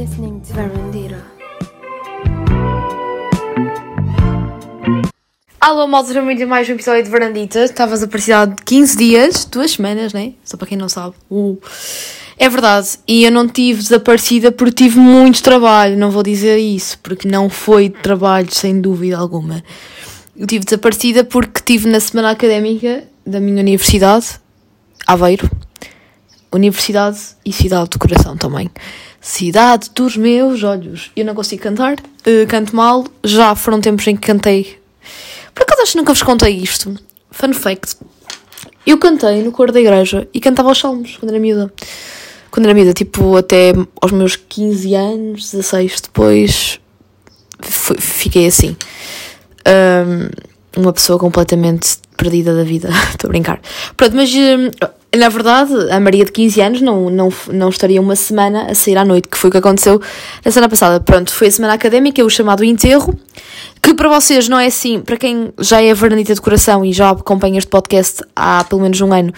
listening to Verandira. Alô, malta, sejam muito mais um episódio de Verandita. Estava desaparecida há 15 dias, duas semanas, né? Só para quem não sabe. Uh. É verdade, e eu não tive desaparecida porque tive muito trabalho, não vou dizer isso, porque não foi trabalho, sem dúvida alguma. Eu tive desaparecida porque estive na semana académica da minha universidade, Aveiro. Universidade e cidade do coração também. Cidade dos meus olhos. Eu não consigo cantar, eh, canto mal, já foram tempos em que cantei. Por acaso acho que nunca vos contei isto. Fun fact. Eu cantei no coro da igreja e cantava aos salmos quando era miúda. Quando era miúda, tipo, até aos meus 15 anos, 16, depois fui- fiquei assim. Um, uma pessoa completamente perdida da vida. Estou a brincar. Pronto, mas hum, na verdade, a Maria de 15 anos não, não, não estaria uma semana a sair à noite, que foi o que aconteceu na semana passada. Pronto, foi a semana académica, o chamado enterro, que para vocês não é assim, para quem já é vernanita de coração e já acompanha este podcast há pelo menos um ano,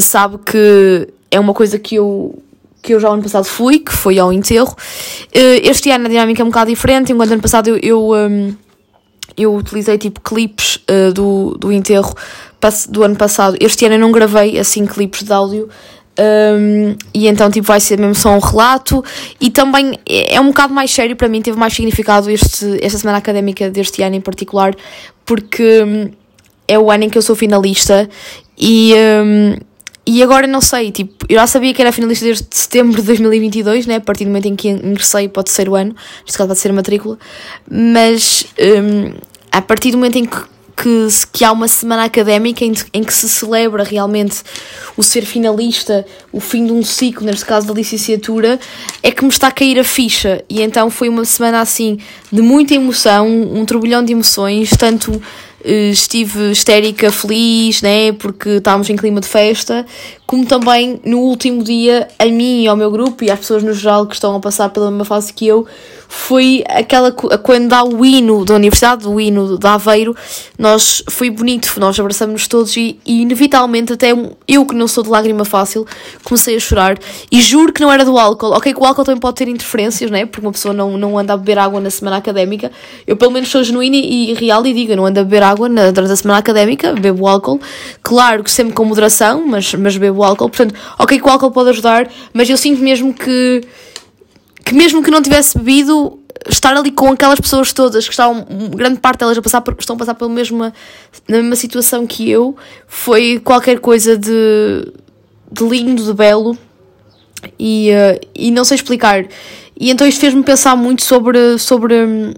sabe que é uma coisa que eu que eu já ano passado fui, que foi ao enterro. Eh, Este ano a dinâmica é um bocado diferente, enquanto ano passado eu, eu, hum, eu utilizei tipo clipes eh, do, do enterro do ano passado. Este ano eu não gravei assim clipes de áudio. hum, e então tipo vai ser mesmo só um relato e também é é um bocado mais sério para mim teve mais significado este, esta semana académica deste ano em particular porque hum, é o ano em que eu sou finalista e, hum, e agora não sei, tipo, eu já sabia que era finalista desde setembro de 2022, né? A partir do momento em que ingressei para o terceiro ano, neste caso ser a matrícula, mas hum, a partir do momento em que, que, que há uma semana académica em, em que se celebra realmente o ser finalista, o fim de um ciclo, neste caso da licenciatura, é que me está a cair a ficha. E então foi uma semana assim de muita emoção, um turbilhão de emoções, tanto eh, estive histérica, feliz, né, porque estávamos em clima de festa, como também no último dia, a mim e ao meu grupo e às pessoas no geral que estão a passar pela mesma fase que eu, foi aquela quando dá o hino da universidade, o hino de Aveiro, nós foi bonito, nós abraçamos-nos todos e, e inevitavelmente até eu que não sou de lágrima fácil, comecei a chorar e juro que não era do álcool. Ok, que o álcool também pode ter interferências, né? Porque uma pessoa não, não anda a beber água na semana académica. Eu pelo menos sou genuína e real e digo, não ando a beber água na, durante a semana académica, bebo álcool. Claro que sempre com moderação, mas, mas bebo álcool. Portanto, ok que o álcool pode ajudar, mas eu sinto mesmo que que mesmo que não tivesse bebido, estar ali com aquelas pessoas todas que estavam, grande parte delas a passar por- estão a passar pela mesma, na mesma situação que eu, foi qualquer coisa de, de lindo, de belo e, eh, e não sei explicar. E então isto fez-me pensar muito sobre, sobre hum,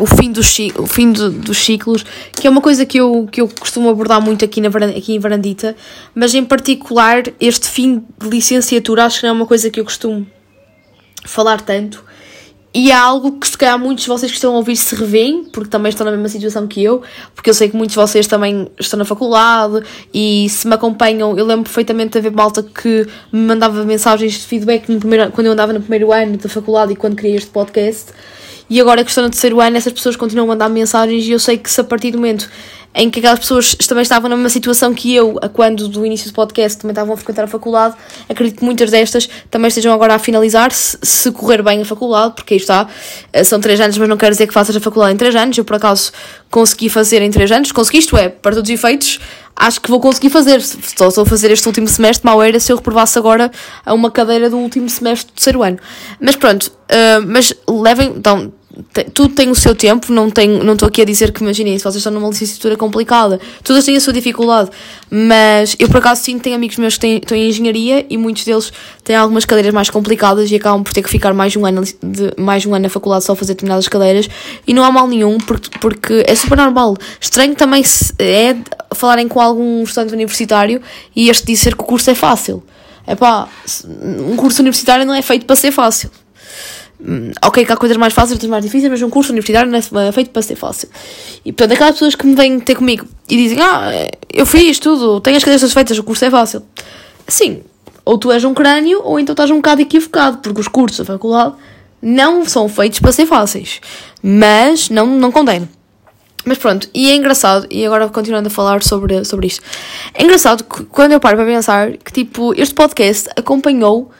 o fim, dos, o fim do- dos ciclos, que é uma coisa que eu, que eu costumo abordar muito aqui, na, aqui em Varandita, mas em particular este fim de licenciatura acho que não é uma coisa que eu costumo falar tanto. E é algo que se calhar muitos de vocês que estão a ouvir se revêem, porque também estão na mesma situação que eu, porque eu sei que muitos de vocês também estão na faculdade e se me acompanham, eu lembro perfeitamente de haver malta que me mandava mensagens de feedback primeiro, quando eu andava no primeiro ano da faculdade e quando criei este podcast. E agora que estou no terceiro ano, essas pessoas continuam a mandar mensagens e eu sei que se a partir do momento em que aquelas pessoas também estavam na mesma situação que eu, quando do início do podcast também estavam a frequentar a faculdade, acredito que muitas destas também estejam agora a finalizar, se, se correr bem a faculdade, porque aí está, eh, são três anos, mas não quer dizer que faças a faculdade em três anos, eu por acaso consegui fazer em três anos, consegui isto é, para todos os efeitos, acho que vou conseguir fazer, só estou a fazer este último semestre, mal era se eu reprovasse agora a uma cadeira do último semestre do terceiro ano. Mas pronto, eh, mas levem, então, tudo tem o seu tempo, não tenho, não estou aqui a dizer que imaginem, se vocês estão numa licenciatura complicada, todas têm a sua dificuldade, mas eu por acaso sim tenho amigos meus que têm, estão em engenharia e muitos deles têm algumas cadeiras mais complicadas e acabam por ter que ficar mais um ano, de, mais um ano na faculdade só a fazer determinadas cadeiras e não há mal nenhum porque, porque é super normal. Estranho também é falarem com algum estudante universitário e este dizer que o curso é fácil. Epá, se- um curso universitário não é feito para ser fácil. Hum, ok, que há coisas mais fáceis, outras mais difíceis, mas um curso universitário não é feito para ser fácil. E portanto, aquelas pessoas que me vêm ter comigo e dizem: Ah, eu fiz tudo, tenho as cadeiras feitas, o curso é fácil. Sim, ou tu és um crânio, ou então estás um bocado equivocado, porque os cursos da faculdade não são feitos para ser fáceis. Mas não, não condeno. Mas pronto, e é engraçado, e agora continuando a falar sobre, sobre isto, é engraçado que quando eu paro para pensar que tipo, este podcast acompanhou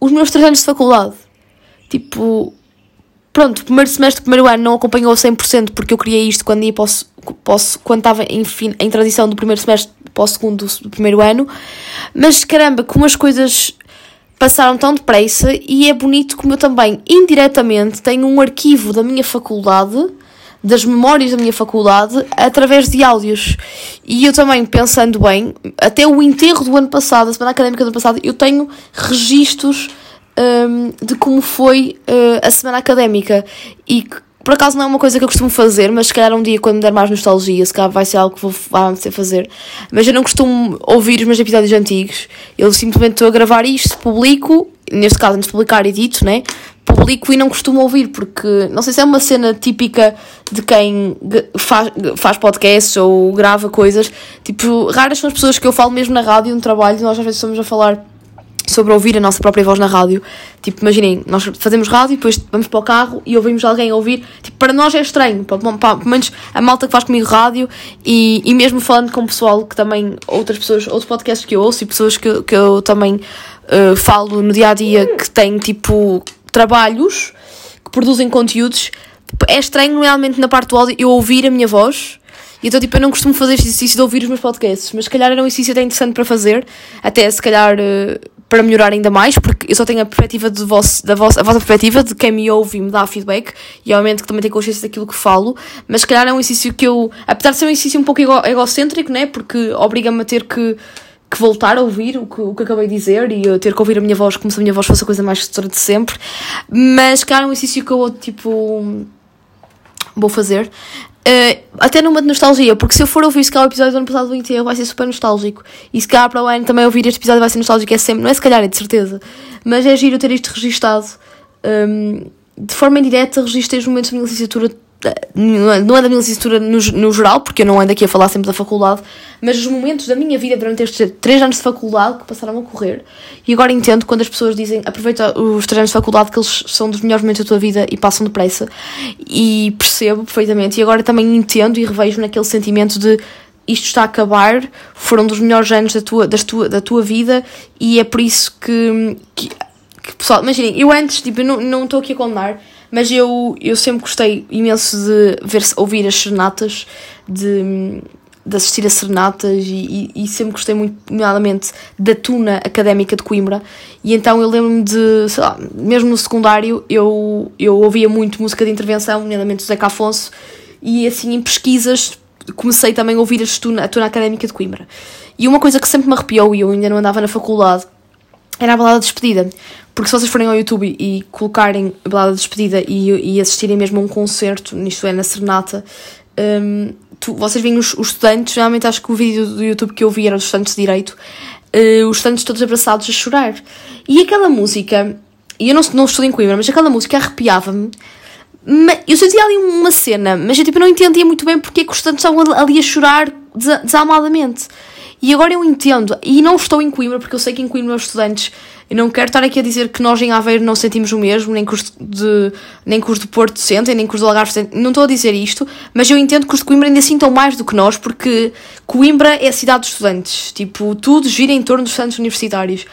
os meus três anos de faculdade. Tipo, pronto, primeiro semestre primeiro ano não acompanhou 100% porque eu criei isto quando ia para o, posso, quando estava em, em transição do primeiro semestre para o segundo do primeiro ano, mas caramba, como as coisas passaram tão depressa e é bonito como eu também, indiretamente, tenho um arquivo da minha faculdade, das memórias da minha faculdade, através de áudios. E eu também, pensando bem, até o enterro do ano passado, a semana académica do ano passado, eu tenho registros um, de como foi uh, a semana académica. E por acaso não é uma coisa que eu costumo fazer, mas se calhar um dia quando me der mais nostalgia, se calhar vai ser algo que vou fazer. Mas eu não costumo ouvir os meus episódios antigos. Eu simplesmente estou a gravar isto, publico, neste caso antes de publicar edito, né? Publico e não costumo ouvir, porque não sei se é uma cena típica de quem faz, faz podcasts ou grava coisas. Tipo, raras são as pessoas que eu falo mesmo na rádio, no trabalho, nós às vezes estamos a falar sobre ouvir a nossa própria voz na rádio. Tipo, imaginem, nós fazemos rádio e depois vamos para o carro e ouvimos alguém ouvir. Tipo, para nós é estranho, pelo menos a malta que faz comigo rádio e, e mesmo falando com o pessoal que também, outras pessoas, outros podcasts que eu ouço e pessoas que, que eu também uh, falo no dia a dia que têm tipo trabalhos, que produzem conteúdos. Tipo, é estranho realmente na parte do áudio eu ouvir a minha voz. Então, tipo, eu não costumo fazer exercício de ouvir os meus podcasts, mas se calhar era um exercício até interessante para fazer, até se calhar uh, para melhorar ainda mais, porque eu só tenho a perspectiva de vosso, da vossa, a vossa perspectiva, de quem me ouve e me dá feedback, e obviamente que também tenho consciência daquilo que falo, mas se calhar é um exercício que eu, apesar de ser um exercício um pouco ego, egocêntrico, né, porque obriga-me a ter que, que voltar a ouvir o que, o que acabei de dizer e eu ter que ouvir a minha voz como se a minha voz fosse a coisa mais sedutora de sempre, mas calhar é um exercício que eu, tipo, vou fazer. Uh, até numa de nostalgia, porque se eu for ouvir se calhar o episódio do ano passado do enterro vai ser super nostálgico. E se calhar para o ano também ouvir este episódio vai ser nostálgico, é sempre, não é se calhar, é de certeza. Mas é giro ter isto registado um, de forma indireta, registrei os momentos da minha licenciatura não é da minha licenciatura no, no geral, porque eu não ando aqui a falar sempre da faculdade, mas os momentos da minha vida durante estes três anos de faculdade que passaram a correr. E agora entendo quando as pessoas dizem aproveita os três anos de faculdade, que eles são dos melhores momentos da tua vida e passam depressa. E percebo perfeitamente. E agora também entendo e revejo naquele sentimento de isto está a acabar, foram dos melhores anos da tua, das tua, da tua vida e é por isso que, que, que pessoal, imaginem, eu antes, tipo, não estou aqui a condenar mas eu, eu sempre gostei imenso de ver, ouvir as serenatas, de, de assistir a serenatas e, e, e sempre gostei muito, nomeadamente, da tuna académica de Coimbra. E então eu lembro-me de, sei lá, mesmo no secundário, eu, eu ouvia muito música de intervenção, nomeadamente do Zeca Afonso, e assim em pesquisas comecei também a ouvir a tuna, a tuna académica de Coimbra. E uma coisa que sempre me arrepiou, e eu ainda não andava na faculdade, era a balada de despedida. Porque se vocês forem ao YouTube e colocarem a balada de despedida e, e assistirem mesmo a um concerto, isto é, na Serenata, um, tu, vocês veem os, os, estudantes, realmente acho que o vídeo do YouTube que eu vi era dos estudantes de Direito, uh, os estudantes todos abraçados a chorar. E aquela música, e eu não, não estudo em Coimbra, mas aquela música arrepiava-me. Eu sentia ali uma cena, mas eu tipo, não entendia muito bem porque é que os estudantes estavam ali a chorar desalmadamente. E agora eu entendo, e não estou em Coimbra, porque eu sei que em Coimbra os estudantes, eu não quero estar aqui a dizer que nós em Aveiro não sentimos o mesmo, nem que os de, nem de Porto sentem, nem que os de Algarve sentem, não estou a dizer isto, mas eu entendo que os de Coimbra ainda sintam mais do que nós, porque Coimbra é a cidade dos estudantes, tipo, tudo gira em torno dos estudantes universitários.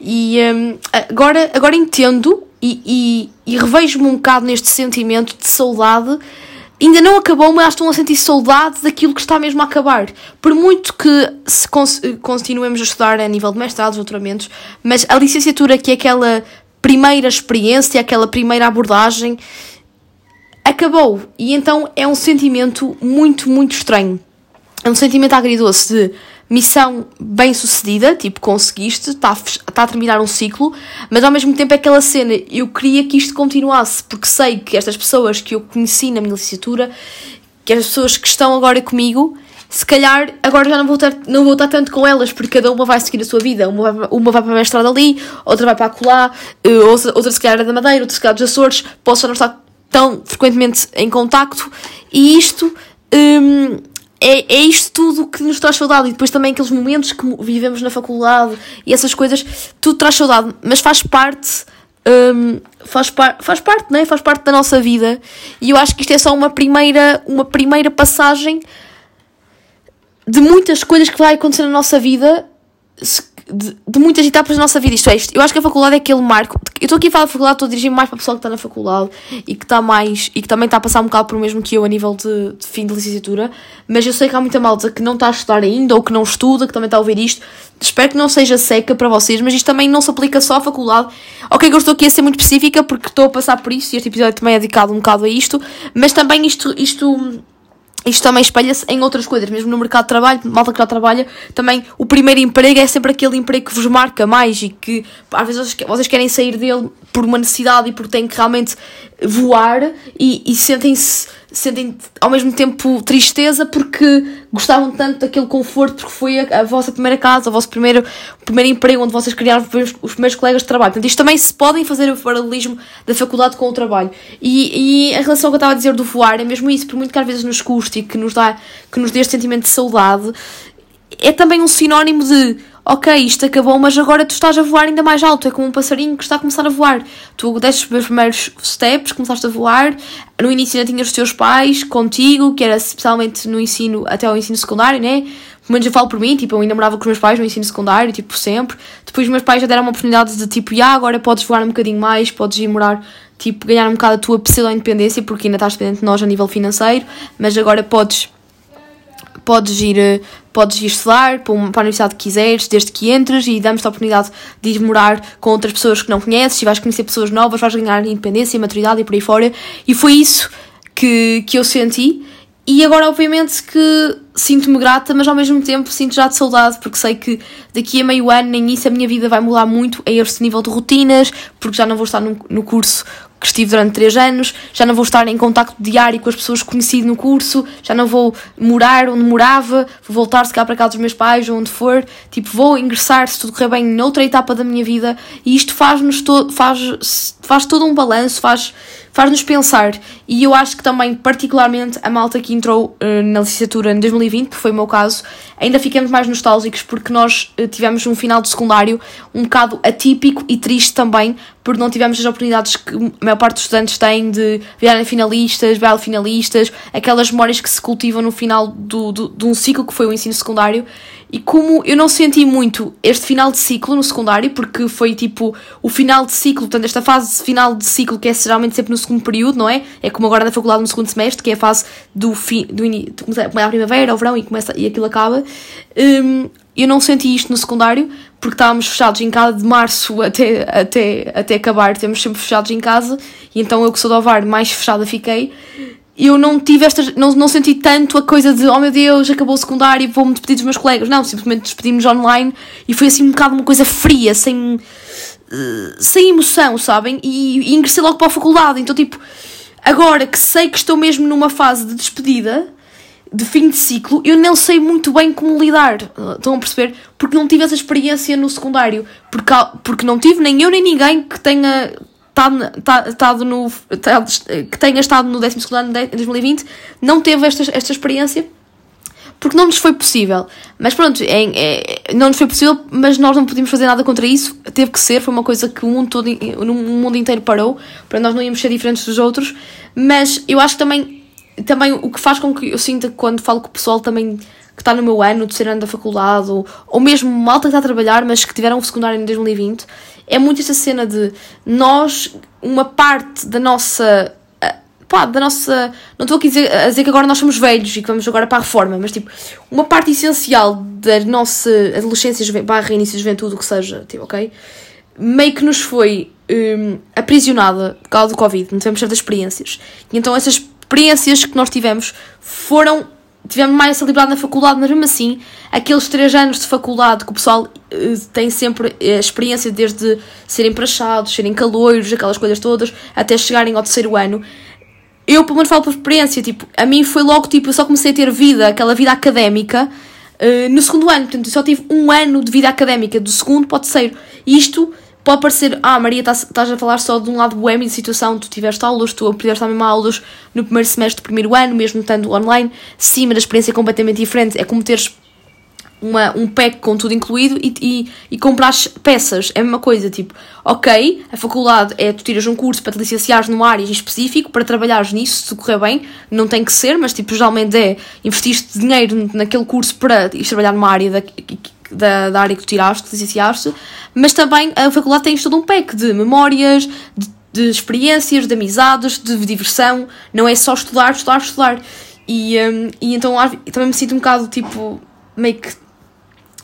E um, agora, agora entendo e, e, e revejo-me um bocado neste sentimento de saudade ainda não acabou, mas estão a sentir saudade daquilo que está mesmo a acabar. Por muito que se continuemos a estudar a nível de mestrados, doutoramentos, mas a licenciatura, que é aquela primeira experiência, aquela primeira abordagem, acabou. E então é um sentimento muito, muito estranho. É um sentimento agridoce de missão bem sucedida, tipo, conseguiste, está a, tá a terminar um ciclo, mas ao mesmo tempo é aquela cena, eu queria que isto continuasse, porque sei que estas pessoas que eu conheci na minha licenciatura, que as pessoas que estão agora comigo, se calhar agora já não vou, ter, não vou estar tanto com elas, porque cada uma vai seguir a sua vida. Uma vai, uma vai para a mestrado ali, outra vai para a colar, eh, outra, outra se calhar é da Madeira, outra se calhar dos Açores, posso já não estar tão frequentemente em contacto, e isto. Hum, é, é isto tudo que nos traz saudade. E depois também aqueles momentos que vivemos na faculdade e essas coisas, tudo traz saudade, mas faz parte. Um, faz, par faz parte, né? Faz parte da nossa vida. E eu acho que isto é só uma primeira, uma primeira passagem de muitas coisas que vai acontecer na nossa vida de, de, muitas etapas da nossa vida. Isto é, isto, eu acho que a faculdade é aquele marco. Eu estou aqui a falar da faculdade, estou a dirigir mais para o pessoal que está na faculdade e que está mais e que também está a passar um bocado por o mesmo que eu a nível de, de, fim de licenciatura. Mas eu sei que há muita malta que não está a estudar ainda ou que não estuda, que também está a ouvir isto. Espero que não seja seca para vocês, mas isto também não se aplica só à faculdade. Ok, que eu estou aqui a ser muito específica porque estou a passar por isso e este episódio também é dedicado um bocado a isto, mas também isto. isto isto também espelha-se em outras coisas, mesmo no mercado de trabalho, malta que já trabalha, também o primeiro emprego é sempre aquele emprego que vos marca mais e que às vezes vocês querem sair dele por uma necessidade e porque têm que realmente voar e, e sentem-se sentem ao mesmo tempo tristeza porque gostavam tanto daquele conforto porque foi a, a vossa primeira casa, o vosso primeiro, primeiro emprego onde vocês criaram os primeiros, os primeiros colegas de trabalho. Portanto, isto também se podem fazer o paralelismo da faculdade com o trabalho. E, e a relação que eu estava a dizer do voar é mesmo isso, por muito que às vezes nos custe e que nos dá, que nos dê este sentimento de saudade, é também um sinónimo de ok, isto acabou, mas agora tu estás a voar ainda mais alto. É como um passarinho que está a começar a voar. Tu deste os primeiros steps, começaste a voar. No início ainda tinhas os teus pais contigo, que era especialmente no ensino, até ao ensino secundário, né? Pelo menos eu falo por mim, tipo, eu ainda morava com os meus pais no ensino secundário, tipo, sempre. Depois os meus pais já deram uma oportunidade de, tipo, já, agora podes voar um bocadinho mais, podes ir morar, tipo, ganhar um bocado a tua pseudo-independência, porque ainda estás dependente de nós a nível financeiro, mas agora podes podes ir, eh, podes ir estudar para, uma, para a universidade que quiseres, desde que entres e damos-te a oportunidade de ir morar com outras pessoas que não conheces e vais conhecer pessoas novas, vais ganhar independência, maturidade e por aí fora. E foi isso que, que eu senti. E agora, obviamente, que sinto-me grata, mas ao mesmo tempo sinto já de saudade, porque sei que daqui a meio ano, nem isso, a minha vida vai mudar muito a este nível de rotinas, porque já não vou estar no, no curso que estive durante 3 anos, já não vou estar em contacto diário com as pessoas que conheci no curso, já não vou morar onde morava, vou voltar se calhar para casa dos meus pais ou onde for, tipo, vou ingressar, se tudo correr bem, noutra etapa da minha vida, e isto faz-nos todo, faz, faz todo um balanço, faz faz-nos pensar. E eu acho que também, particularmente, a malta que entrou uh, na licenciatura em 2020, que foi o meu caso, ainda ficamos mais nostálgicos porque nós uh, tivemos um final de secundário um bocado atípico e triste também, porque não tivemos as oportunidades que a maior parte dos estudantes têm de virarem finalistas, virar finalistas, aquelas memórias que se cultivam no final do, do, de um ciclo que foi o ensino secundário. E como eu não senti muito este final de ciclo no secundário, porque foi tipo o final de ciclo, portanto, esta fase final de ciclo que é geralmente sempre no segundo período, não é? É como agora na faculdade no segundo semestre, que é a fase do fim, do início, começa a primavera, o verão e, começa, e aquilo acaba. Um, eu não senti isto no secundário, porque estávamos fechados em casa de março até, até, até acabar, temos sempre fechados em casa, e então eu que sou do Ovar, mais fechada fiquei eu não tive esta, não, não senti tanto a coisa de oh meu Deus, acabou o secundário, vou-me despedir dos meus colegas. Não, simplesmente despedimos online e foi assim um bocado uma coisa fria, sem, uh, sem emoção, sabem? E, e ingressei logo para a faculdade. Então, tipo, agora que sei que estou mesmo numa fase de despedida, de fim de ciclo, eu não sei muito bem como lidar. Estão a perceber? Porque não tive essa experiência no secundário. Porque, porque não tive nem eu nem ninguém que tenha estado, tá, estado no, tá, que tenha estado no 12 ano de 2020 não teve esta, esta experiência porque não nos foi possível. Mas pronto, é, é, não nos foi possível, mas nós não podíamos fazer nada contra isso. Teve que ser, foi uma coisa que o mundo, todo, o mundo inteiro parou, para nós não íamos ser diferentes dos outros. Mas eu acho que também, também o que faz com que eu sinta quando falo com o pessoal também que está no meu ano, terceiro ano da faculdade, ou, ou mesmo malta que está a trabalhar, mas que tiveram um secundário em 2020, é muito esta cena de nós, uma parte da nossa. Eh, pá, da nossa. Não estou aqui a dizer, a dizer que agora nós somos velhos e que vamos agora para a reforma, mas tipo, uma parte essencial da nossa adolescência, barra início de juventude, o que seja, tipo, ok? Meio que nos foi um, aprisionada por causa do Covid, não tivemos certas experiências. E então essas experiências que nós tivemos foram tivemos mais essa liberdade na faculdade, mas mesmo assim, aqueles três anos de faculdade que o pessoal uh, tem sempre a experiência desde serem praxados, serem caloiros, aquelas coisas todas, até chegarem ao terceiro ano. Eu, pelo menos, falo por experiência, tipo, a mim foi logo, tipo, eu só comecei a ter vida, aquela vida académica, uh, no segundo ano, portanto, eu só tive um ano de vida académica, do segundo para o terceiro. E isto Pode parecer, ah, Maria, estás, a falar só de um lado boêmio de situação, tu tiveste aulas, tu tiveste também aulas no primeiro semestre do primeiro ano, mesmo estando online. Sim, mas a experiência é completamente diferente. É como teres uma, um pack com tudo incluído e, e, e peças. É a mesma coisa, tipo, ok, a faculdade é tu tiras um curso para te licenciares numa área específico, para trabalhares nisso, se correr bem, não tem que ser, mas tipo, geralmente é investiste dinheiro naquele curso para ir trabalhar numa área da, da, da área que tu tiraste, licenciaste, mas também a faculdade tem todo um pack de memórias, de, de experiências, de amizades, de diversão, não é só estudar, estudar, estudar. E, um, e então também me sinto um bocado tipo meio que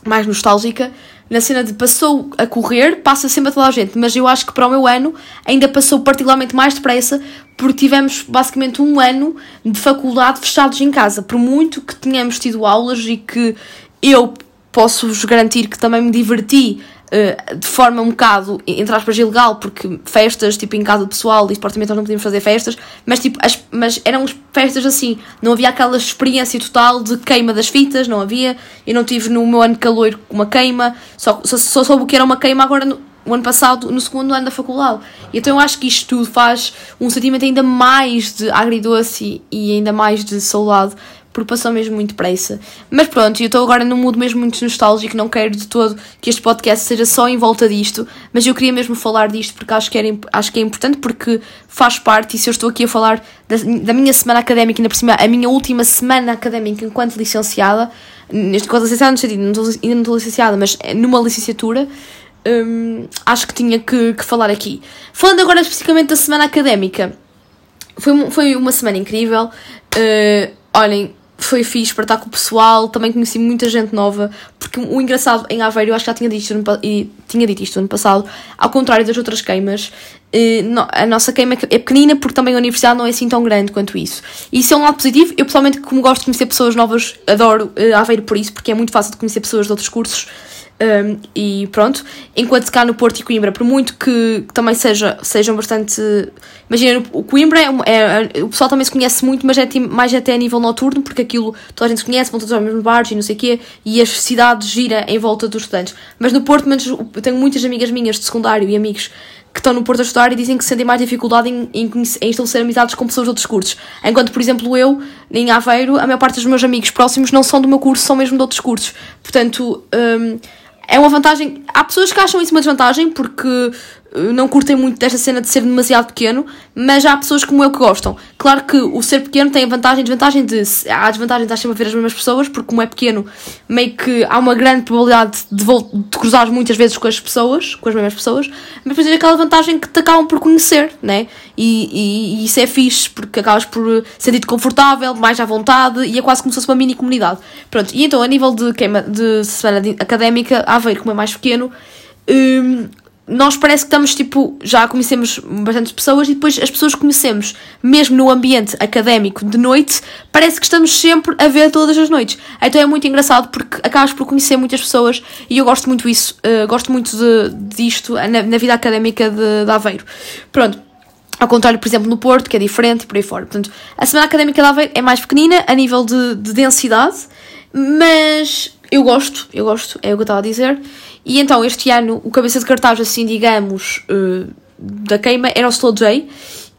mais nostálgica na cena de passou a correr, passa sempre a toda a gente, mas eu acho que para o meu ano ainda passou particularmente mais depressa porque tivemos basicamente um ano de faculdade fechados em casa. Por muito que tenhamos tido aulas e que eu posso-vos garantir que também me diverti uh, de forma um bocado, entre aspas, ilegal, porque festas, tipo, em casa pessoal e supostamente nós não podíamos fazer festas, mas tipo, as, mas eram festas assim, não havia aquela experiência total de queima das fitas, não havia, eu não tive no meu ano de calor uma queima, só, só, só soube o que era uma queima agora no, o ano passado, no segundo ano da faculdade. Então eu acho que isto tudo faz um sentimento ainda mais de agridoce e ainda mais de saudade porque passou mesmo muito depressa. Mas pronto, eu estou agora num mundo mesmo muito nostálgico, não quero de todo que este podcast seja só em volta disto, mas eu queria mesmo falar disto porque acho que, era, acho que é importante, porque faz parte, e se eu estou aqui a falar da, da minha semana académica, ainda por cima, a minha última semana académica enquanto licenciada, neste caso licenciada, não estou, ainda não estou licenciada, mas numa licenciatura, hum, acho que tinha que, que falar aqui. Falando agora especificamente da semana académica, foi, foi uma semana incrível. Uh, olhem, foi fixe para estar com o pessoal, também conheci muita gente nova, porque o engraçado em Aveiro, eu acho que já tinha dito isto, e tinha dito isto ano passado, ao contrário das outras queimas, eh, a nossa queima é pequenina porque também a universidade não é assim tão grande quanto isso. Isso é um lado positivo, eu pessoalmente como gosto de conhecer pessoas novas, adoro eh, Aveiro por isso, porque é muito fácil de conhecer pessoas de outros cursos, um, e pronto, enquanto cá no Porto e Coimbra, por muito que, que também seja, sejam bastante. Imagina, o Coimbra é, é, é, O pessoal também se conhece muito, mas é mais até a nível noturno, porque aquilo toda a gente se conhece, vão todos aos mesmos bares e não sei o quê, e as cidades gira em volta dos estudantes. Mas no Porto, menos, eu tenho muitas amigas minhas de secundário e amigos que estão no Porto a estudar e dizem que sentem mais dificuldade em, em, em, estabelecer amizades com pessoas de outros cursos. Enquanto, por exemplo, eu, em Aveiro, a maior parte dos meus amigos próximos não são do meu curso, são mesmo de outros cursos. Portanto. Um, é uma vantagem. Há pessoas que acham isso uma desvantagem porque não curtem muito desta cena de ser demasiado pequeno, mas há pessoas como eu que gostam. Claro que o ser pequeno tem a vantagem e desvantagem de. Há a desvantagem de estar sempre a ver as mesmas pessoas, porque como é pequeno, meio que há uma grande probabilidade de, de cruzar muitas vezes com as pessoas, com as mesmas pessoas, mas depois tem aquela vantagem que te acabam por conhecer, né? E, e, e isso é fixe, porque acabas por sentir-te confortável, mais à vontade, e é quase como se fosse uma mini comunidade. Pronto, e então a nível de, queima, de semana académica, a ver como é mais pequeno. Hum, nós parece que estamos tipo, já conhecemos bastantes pessoas e depois as pessoas que conhecemos, mesmo no ambiente académico de noite, parece que estamos sempre a ver todas as noites. Então é muito engraçado porque acabas por conhecer muitas pessoas e eu gosto muito disso, uh, gosto muito de, disto na, na vida académica de, de Aveiro. Pronto. Ao contrário, por exemplo, no Porto, que é diferente e por aí fora. Portanto, a semana académica de Aveiro é mais pequenina a nível de, de densidade, mas eu gosto, eu gosto, é o que eu estava a dizer. E então, este ano, o cabeça de cartaz, assim, digamos, uh, da queima era o Slow J.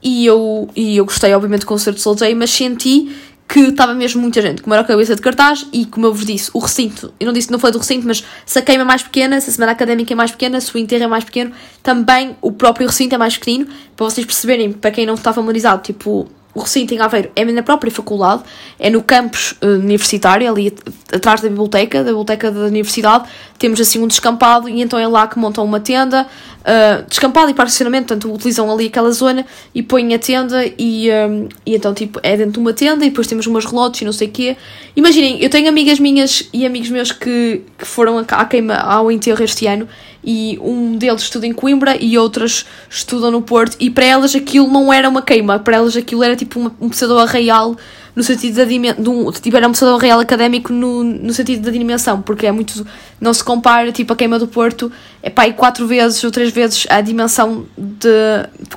E eu, e eu gostei, obviamente, do concerto do Slow J, mas senti que estava mesmo muita gente, como era a cabeça de cartaz, e como eu vos disse, o recinto, eu não disse que não foi do recinto, mas se a queima é mais pequena, se a semana académica é mais pequena, se o enterro é mais pequeno, também o próprio recinto é mais pequenino, para vocês perceberem, para quem não está familiarizado, tipo, o recinto em Aveiro é na própria faculdade, é no campus uh, universitário, ali atrás da biblioteca, da biblioteca da universidade, temos assim um descampado e então é lá que montam uma tenda, uh, descampado e para estacionamento, portanto utilizam ali aquela zona e põem a tenda e, um, e então tipo é dentro de uma tenda e depois temos umas relotes e não sei o quê. Imaginem, eu tenho amigas minhas e amigos meus que, que foram à queima ao enterro este ano e um deles estuda em Coimbra e outras estudam no Porto. E para elas aquilo não era uma queima, para elas aquilo era tipo uma, um real no sentido da dimensão, tipo, era um real académico no, no sentido da dimensão, porque é muito, não se compara, tipo, a queima do Porto é pá, quatro vezes ou três vezes a dimensão de,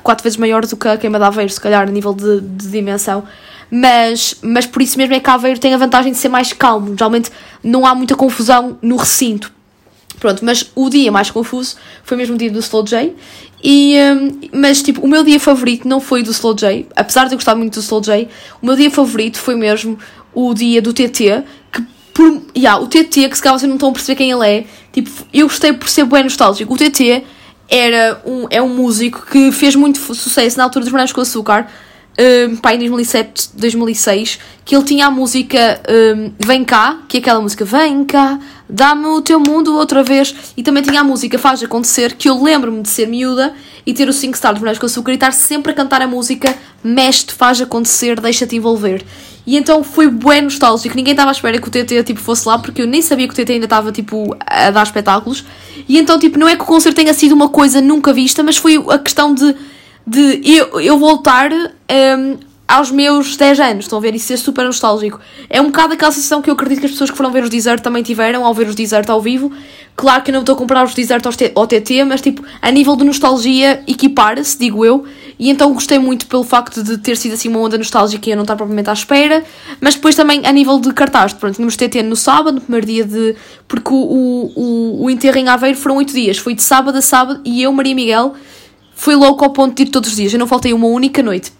quatro vezes maior do que a queima de Aveiro, se calhar, a nível de, de dimensão, mas, mas por isso mesmo é que Aveiro tem a vantagem de ser mais calmo, geralmente não há muita confusão no recinto, Pronto, mas o dia mais confuso foi mesmo o dia do Slow J. E, um, mas, tipo, o meu dia favorito não foi do Slow J, apesar de eu gostar muito do Slow J, o meu dia favorito foi mesmo o dia do TT, que por. Yeah, o TT, que se calhar vocês não estão a perceber quem ele é, tipo, eu gostei por ser bem nostálgico. O TT era um, é um músico que fez muito sucesso na altura dos Brancos com Açúcar. Um, pá, em 2007, 2006, que ele tinha a música um, Vem Cá, que é aquela música Vem Cá, dá-me o teu mundo outra vez, e também tinha a música Faz Acontecer, que eu lembro-me de ser miúda e ter o 5 Star de Morangos com Açúcar e estar sempre a cantar a música Mexe-te, faz acontecer, deixa-te envolver. E então foi bué nostálgico, ninguém estava à espera que o TT tipo, fosse lá, porque eu nem sabia que o TT ainda estava tipo, a dar espetáculos. E então tipo, não é que o concerto tenha sido uma coisa nunca vista, mas foi a questão de, de eu, eu voltar um, aos meus 10 anos, estão a ver? Isso é super nostálgico. É um bocado aquela sensação que eu acredito que as pessoas que foram ver os Desert também tiveram ao ver os Desert ao vivo. Claro que eu não estou a comparar os Desert ao TT, mas tipo, a nível de nostalgia, equipara-se, digo eu. E então gostei muito pelo facto de ter sido assim uma onda nostálgica e eu não estar propriamente à espera. Mas depois também a nível de cartaz, pronto, tínhamos TT no sábado, no primeiro dia de. Porque o, o, o enterro em Aveiro foram 8 dias, foi de sábado a sábado e eu, Maria Miguel, fui louco ao ponto de ir todos os dias. Eu não faltei uma única noite.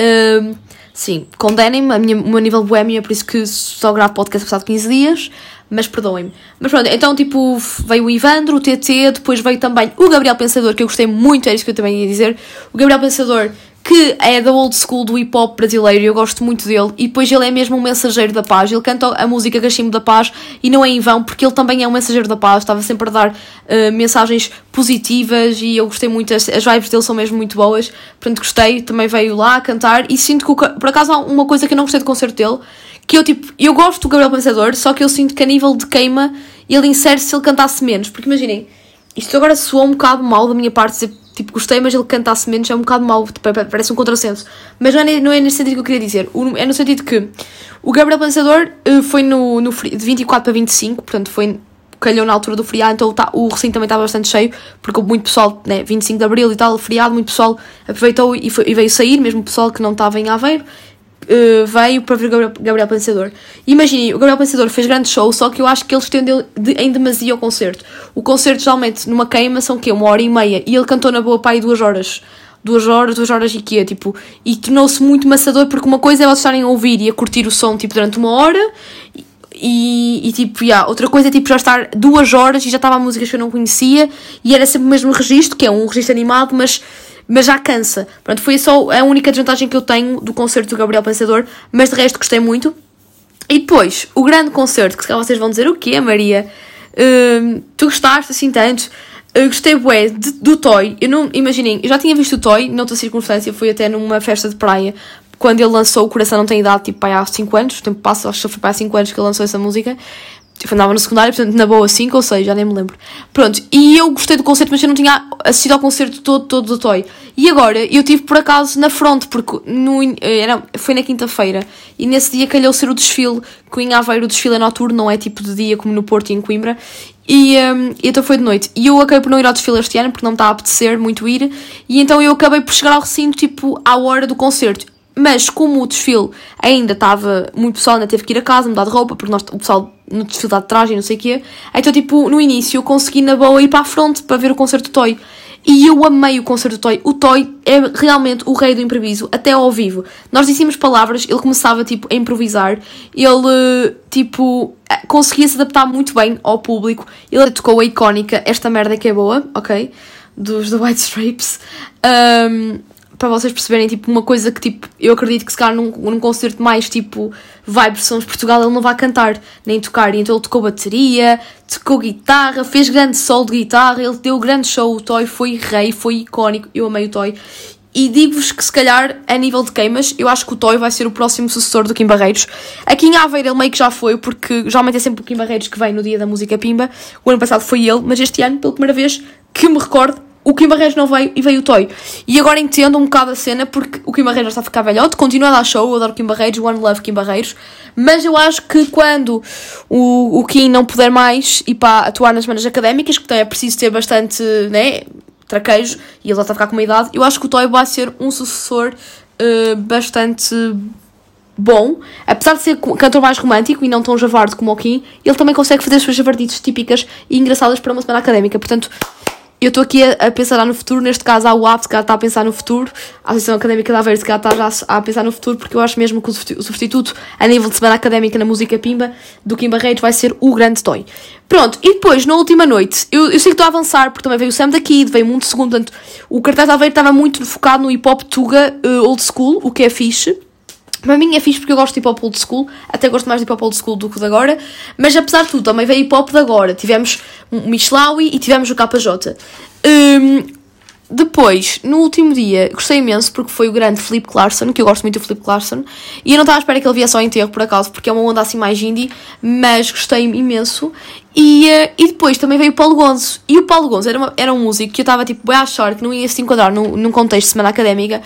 Um, sim, condenem-me, o meu nível boémio é por isso que só gravo podcast passado 15 dias, mas perdoem-me. Mas pronto, então tipo, veio o Ivandro, o TT, depois veio também o Gabriel Pensador, que eu gostei muito, é isso que eu também ia dizer. O Gabriel Pensador que é da old school do hip hop brasileiro e eu gosto muito dele. E depois ele é mesmo um mensageiro da paz. Ele canta a música Cachimbo da Paz e não é em vão, porque ele também é um mensageiro da paz. Estava sempre a dar uh, mensagens positivas e eu gostei muito. As, as vibes dele são mesmo muito boas. Portanto, gostei. Também veio lá cantar e sinto que, por acaso, há uma coisa que eu não gostei do concerto dele. Que eu, tipo, eu gosto do Gabriel Pensador, só que eu sinto que a nível de queima ele insere se ele cantasse menos. Porque imaginem, isto agora soou um bocado mal da minha parte dizer tipo, gostei, mas ele cantasse menos é um bocado mau, tipo, parece um contrassenso. Mas não é, não é nesse sentido que eu queria dizer. é no sentido que o Gabriel Pensador uh, foi no, no de 24 para 25, portanto foi calhou na altura do feriado, então tá, o recinto também estava bastante cheio, porque muito pessoal, né, 25 de Abril e tal, feriado, muito pessoal aproveitou e, foi, e veio sair, mesmo pessoal que não estava em Aveiro, uh, veio para ver o Gabriel, Gabriel Pensador. Imaginem, o Gabriel Pensador fez grande show, só que eu acho que ele estendeu de, em demasia o concerto. O concerto, geralmente, numa queima, são quê? Uma hora e meia. E ele cantou na boa pai duas horas. Duas horas, duas horas e quê? Tipo, e tornou-se muito maçador, porque uma coisa é vocês estarem a ouvir e a curtir o som, tipo, durante uma hora... E, e, tipo, yeah, outra coisa é tipo já estar duas horas e já estava a músicas que eu não conhecia e era sempre o mesmo registro, que é um registro animado, mas mas já cansa. Pronto, foi só a única desvantagem que eu tenho do concerto do Gabriel Pensador, mas de resto gostei muito. E depois, o grande concerto, que se calhar vocês vão dizer o quê, Maria? Uh, tu gostaste assim tanto? Eu gostei bué de, do Toy. Eu não imaginem, eu já tinha visto o Toy noutra circunstância, foi até numa festa de praia, quando ele lançou O Coração Não Tem Idade, tipo, há 5 anos, o tempo passa, acho que foi para há 5 anos que ele lançou essa música. Tipo, andava no secundário, portanto, na boa 5 ou 6, já nem me lembro. Pronto, e eu gostei do concerto, mas eu não tinha assistido ao concerto todo, todo do Toy. E agora, eu tive por acaso na frente, porque no, era, foi na quinta-feira, e nesse dia calhou ser o desfile, que em Aveiro o desfile é noturno, não é tipo de dia como no Porto e em Coimbra. E, um, então foi de noite. E eu acabei por não ir ao desfile este ano, porque não me está a apetecer muito ir. E então eu acabei por chegar ao recinto, tipo, à hora do concerto. Mas como o desfile ainda estava muito pessoal, ainda teve que ir a casa, mudar de roupa, porque nós, o pessoal no desfile está de traje e não sei o quê. Então, tipo, no início eu consegui na boa ir para a frente para ver o concerto do Toy. E eu amei o concerto do Toy. O Toy é realmente o rei do improviso, até ao vivo. Nós dissemos palavras, ele começava, tipo, a improvisar. Ele, tipo, conseguia se adaptar muito bem ao público. Ele tocou a icónica Esta Merda Que É Boa, ok? Dos The White Stripes. Um, para vocês perceberem, tipo, uma coisa que, tipo, eu acredito que se calhar num, num concerto mais, tipo, vibe Sons Portugal, ele não vai cantar, nem tocar. E então ele tocou bateria, tocou guitarra, fez grande solo de guitarra, ele deu grande show, o Toy foi rei, foi icónico, eu amei o Toy. E digo-vos que se calhar, a nível de queimas, eu acho que o Toy vai ser o próximo sucessor do Kim Barreiros. Aqui em Aveiro ele meio que já foi, porque geralmente é sempre o Kim Barreiros que vem no dia da música Pimba. O ano passado foi ele, mas este ano, pela primeira vez que me recordo, o Kim Barreiros não veio e veio o Toy. E agora entendo um bocado a cena porque o Kim Barreiros já está a ficar velhote, continua a dar show, eu adoro Kim Barreiros, One Love Kim Barreiros, mas eu acho que quando o, o Kim não puder mais ir para atuar nas semanas académicas, que é preciso ter bastante, né, traquejo, e ele já está a ficar com uma idade, eu acho que o Toy vai ser um sucessor uh, bastante bom, apesar de ser cantor mais romântico e não tão javardo como o Kim, ele também consegue fazer as suas javardices típicas e engraçadas para uma semana académica, portanto eu estou aqui a, a, pensar no futuro, neste caso o APT que está a pensar no futuro, a Associação Académica da Aveiro que está já a pensar no futuro, porque eu acho mesmo que o substituto a nível de semana académica na música Pimba do Kim Barreiros vai ser o grande Toy. Pronto, e depois, na última noite, eu, eu sei que estou a avançar, porque também veio o Sam da Kid, veio muito segundo, portanto, o cartaz da Aveiro estava muito focado no hip hop Tuga uh, old school, o que é fixe. Para mim é fixe porque eu gosto de hip hop old school, até gosto mais de hip hop old school do que de agora, mas apesar de tudo, também veio hip hop de agora. Tivemos o Michlawi e tivemos o KJ. Um, depois, no último dia, gostei imenso porque foi o grande Flip Clarkson, que eu gosto muito do Flip Clarkson, e eu não estava à espera que ele viesse ao enterro por acaso, porque é uma onda assim mais indie, mas gostei imenso. E, uh, e depois também veio o Paulo Gonzo, e o Paulo Gonzo era, uma, era um músico que eu estava tipo bem a achar que não ia se enquadrar num, num contexto de semana académica,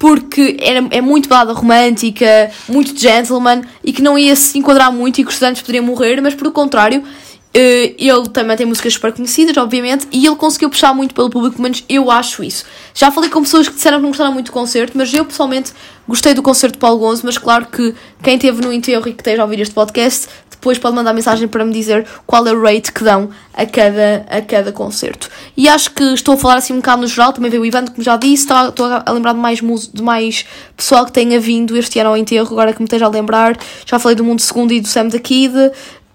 porque era, é muito balada romântica, muito gentleman, e que não ia se enquadrar muito e que os estudantes poderiam morrer, mas por contrário, Uh, ele também tem músicas super conhecidas, obviamente, e ele conseguiu puxar muito pelo público, mas eu acho isso. Já falei com pessoas que disseram que não gostaram muito do concerto, mas eu pessoalmente gostei do concerto de Paulo Gonzo, mas claro que quem esteve no enterro e que esteja a ouvir este podcast, depois pode mandar mensagem para me dizer qual é o rate que dão a cada, a cada concerto. E acho que estou a falar assim um bocado no geral, também veio o Ivan, como já disse, estou, estou a lembrar de mais, de mais pessoal que tenha vindo este ano ao enterro, agora que me esteja a lembrar. Já falei do Mundo Segundo e do Sam da Kid.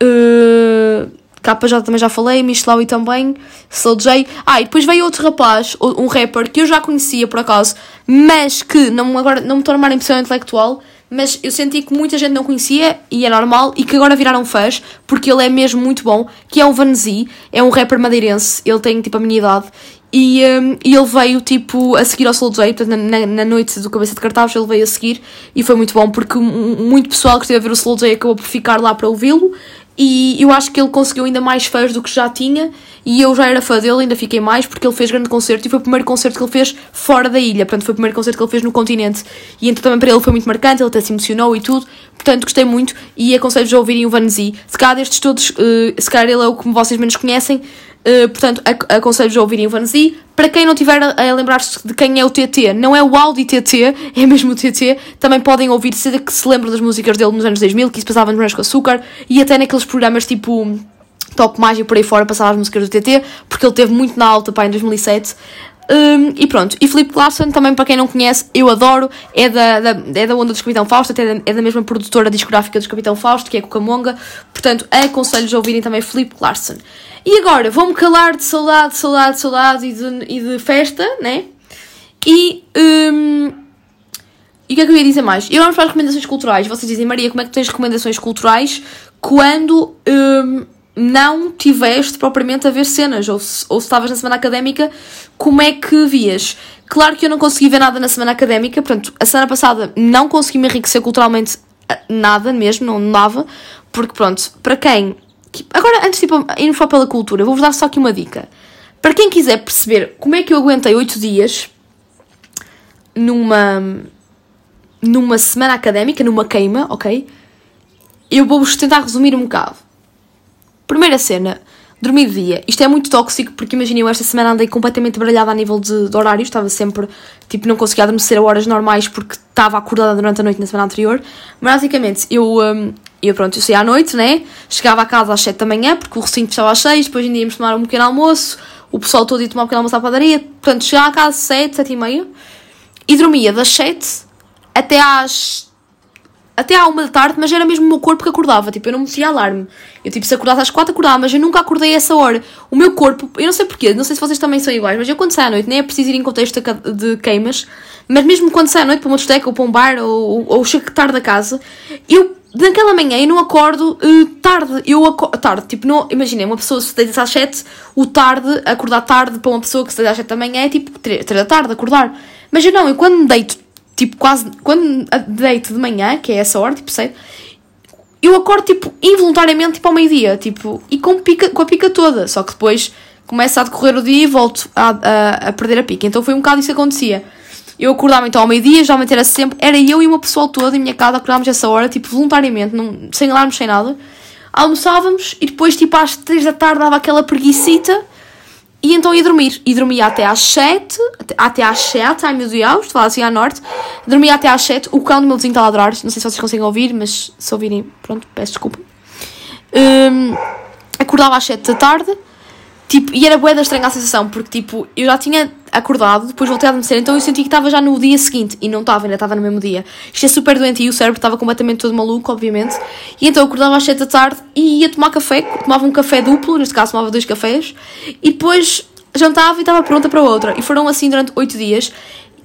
Uh, KJ também já falei, Michelawi também, Slow J. Ah, e depois veio outro rapaz, um rapper que eu já conhecia por acaso, mas que não, agora, não me torna uma impressão intelectual, mas eu senti que muita gente não conhecia e é normal e que agora viraram fãs porque ele é mesmo muito bom, que é o Vanzi, é um rapper madeirense, ele tem tipo a minha idade e, um, e ele veio tipo a seguir ao Soul J, portanto na, na, noite do Cabeça de Cartavos ele veio a seguir e foi muito bom porque muito pessoal que esteve a ver o Soul J acabou por ficar lá para ouvi-lo e eu acho que ele conseguiu ainda mais fãs do que já tinha. E eu já era fã dele, ainda fiquei mais, porque ele fez grande concerto. E foi o primeiro concerto que ele fez fora da ilha. Portanto, foi o primeiro concerto que ele fez no continente. E então também para ele foi muito marcante, ele até se emocionou e tudo. Portanto, gostei muito. E aconselho-vos a ouvirem o Vanzi. Se calhar destes todos, uh, se calhar ele é o que vocês menos conhecem. Uh, portanto, aconselho-vos a ouvirem o Vanzi. Para quem não tiver a, a lembrar-se de quem é o TT, não é o Audi TT, é mesmo o TT. Também podem ouvir, se, que se lembram das músicas dele nos anos 2000, que isso passava nos com Açúcar, e até naqueles programas tipo Top Mágico por aí fora passava as músicas do TT, porque ele teve muito na alta pá, em 2007. Um, e pronto, e Felipe Larson, também para quem não conhece, eu adoro, é da, da, é da onda dos Capitão Fausto, até é da mesma produtora discográfica dos Capitão Fausto, que é Cucamonga, portanto aconselho-vos a ouvirem também Felipe Larson. E agora, vou-me calar de saudade, saudade, saudade e de, e de festa, né? E. Um, e o que é que eu ia dizer mais? E vamos para as recomendações culturais. Vocês dizem, Maria, como é que tens recomendações culturais quando um, não tiveste propriamente a ver cenas? Ou se, ou se estavas na semana académica, como é que vias? Claro que eu não consegui ver nada na semana académica, portanto, a semana passada não consegui me enriquecer culturalmente nada mesmo, não dava, porque pronto, para quem Agora, antes de tipo, irmos só pela cultura, vou-vos dar só aqui uma dica. Para quem quiser perceber como é que eu aguentei 8 dias numa, numa semana académica, numa queima, ok? Eu vou-vos tentar resumir um bocado. Primeira cena, dormir de dia. Isto é muito tóxico porque imaginem, eu esta semana andei completamente baralhada a nível de, de horários, estava sempre, tipo, não conseguia adormecer a horas normais porque estava acordada durante a noite na semana anterior. Mas basicamente, eu, um, e pronto, eu saía à noite, né? Chegava a casa às 7 da manhã, porque o recinto estava às 6, depois ainda íamos tomar um pequeno almoço, o pessoal todo ia tomar um pequeno almoço à padaria, portanto, chegava a casa às 7, 7 e meia, e dormia das 7 até às... até à 1 da tarde, mas era mesmo o meu corpo que acordava, tipo, eu não metia alarme. Eu, tipo, se acordasse às 4, acordava, mas eu nunca acordei a essa hora. O meu corpo, eu não sei porquê, não sei se vocês também são iguais, mas eu quando saio à noite, nem é preciso ir em contexto de queimas, mas mesmo quando saio à noite para uma discoteca ou para um bar ou, ou, ou chego tarde a casa, eu naquela manhã eu não acordo uh, tarde. Eu acordo tarde, tipo, não, imaginei uma pessoa se deita às 7, o tarde, acordar tarde para uma pessoa que se deita às 7 da manhã é tipo 3, 3 da tarde, acordar. Mas eu não, eu quando me deito, tipo, quase, quando deito de manhã, que é essa hora, tipo, sei, eu acordo, tipo, involuntariamente, tipo, ao meio-dia, tipo, e com, pica, com a pica toda, só que depois começa a decorrer o dia e volto a, a, a perder a pica. Então foi um bocado isso que acontecia. Eu acordava então ao meio-dia, geralmente era sempre. Era eu e uma pessoa toda em minha casa, acordávamos essa hora, tipo, voluntariamente, não, sem alarmes, sem nada. Almoçávamos e depois, tipo, às 3 da tarde dava aquela preguiçita e então ia dormir. E dormia até às 7, até às 7, ai meu Deus, estou assim à norte. Dormia até às 7, o cão do meu vizinho está a ladrar, não sei se vocês conseguem ouvir, mas se ouvirem, pronto, peço desculpa. Um, acordava às 7 da tarde Tipo, e era bué da estranha a sensação, porque tipo, eu já tinha acordado, depois voltei a adormecer, então eu senti que estava já no dia seguinte, e não estava, ainda estava no mesmo dia. Isto é super doente e o cérebro estava completamente todo maluco, obviamente. E então eu acordava às 7 da tarde e ia tomar café, tomava um café duplo, neste caso tomava dois cafés, e depois jantava e estava pronta para outra. E foram assim durante 8 dias.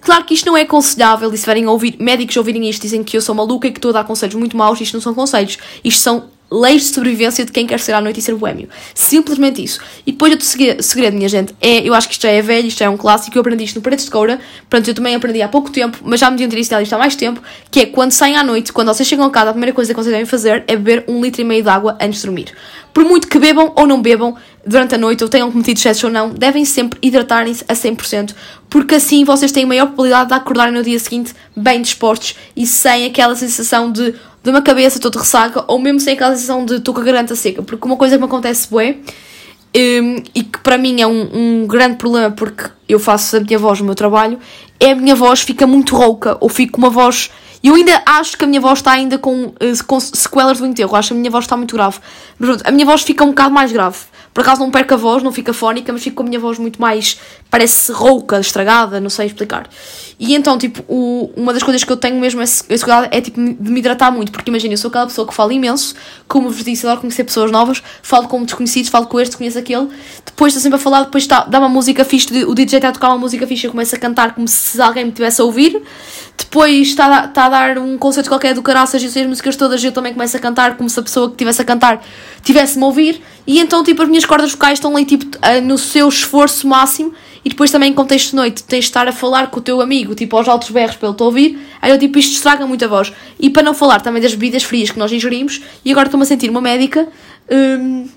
Claro que isto não é aconselhável, e se verem a ouvir, médicos ouvirem isto, dizem que eu sou maluca e que estou a dar conselhos muito maus, isto não são conselhos, isto são leis de sobrevivência de quem quer ser à noite e ser boêmio. Simplesmente isso. E depois outro segredo, minha gente, é, eu acho que isto já é velho, isto já é um clássico, eu aprendi isto no Paredes de Coura, pronto, eu também aprendi há pouco tempo, mas já me deviam ter ensinado isto há mais tempo, que é quando saem à noite, quando vocês chegam a casa, a primeira coisa que vocês devem fazer é beber um litro e meio de água antes de dormir. Por muito que bebam ou não bebam durante a noite, ou tenham cometido excessos ou não, devem sempre hidratarem-se a 100%, porque assim vocês têm maior probabilidade de acordarem no dia seguinte bem dispostos e sem aquela sensação de de uma cabeça toda ressaca, ou mesmo sem aquela sensação de estou com a garganta seca, porque uma coisa que me acontece bué, um, e que para mim é um, um, grande problema porque eu faço a minha voz no meu trabalho, é a minha voz fica muito rouca, ou fico com uma voz. Eu ainda acho que a minha voz está ainda com, eh, com sequelas do enterro, acho que a minha voz está muito grave. Mas pronto, a minha voz fica um bocado mais grave. Por acaso não perco a voz, não fica fónica, mas fico com a minha voz muito mais. parece rouca, estragada, não sei explicar. E então, tipo, o, uma das coisas que eu tenho mesmo esse, esse cuidado é tipo de me hidratar muito, porque imagina, eu sou aquela pessoa que fala imenso, como vos disse, adoro conhecer pessoas novas, falo com desconhecidos, falo com este, conheço aquele, depois estou sempre a falar, depois está, dá uma música fixe, o DJ está a tocar uma música fixe, eu começo a cantar como se alguém me estivesse a ouvir, depois está, está a dar um concerto qualquer do caraças e as músicas todas, eu também começo a cantar como se a pessoa que estivesse a cantar tivesse-me a ouvir, e então, tipo, as minhas cordas vocais estão ali, tipo, no seu esforço máximo. E depois também, em contexto de noite, tens de estar a falar com o teu amigo, tipo, aos altos berros para ele te ouvir. Aí eu, tipo, isto estraga muito a voz. E para não falar também das bebidas frias que nós ingerimos, e agora estou-me a sentir uma médica. Hum,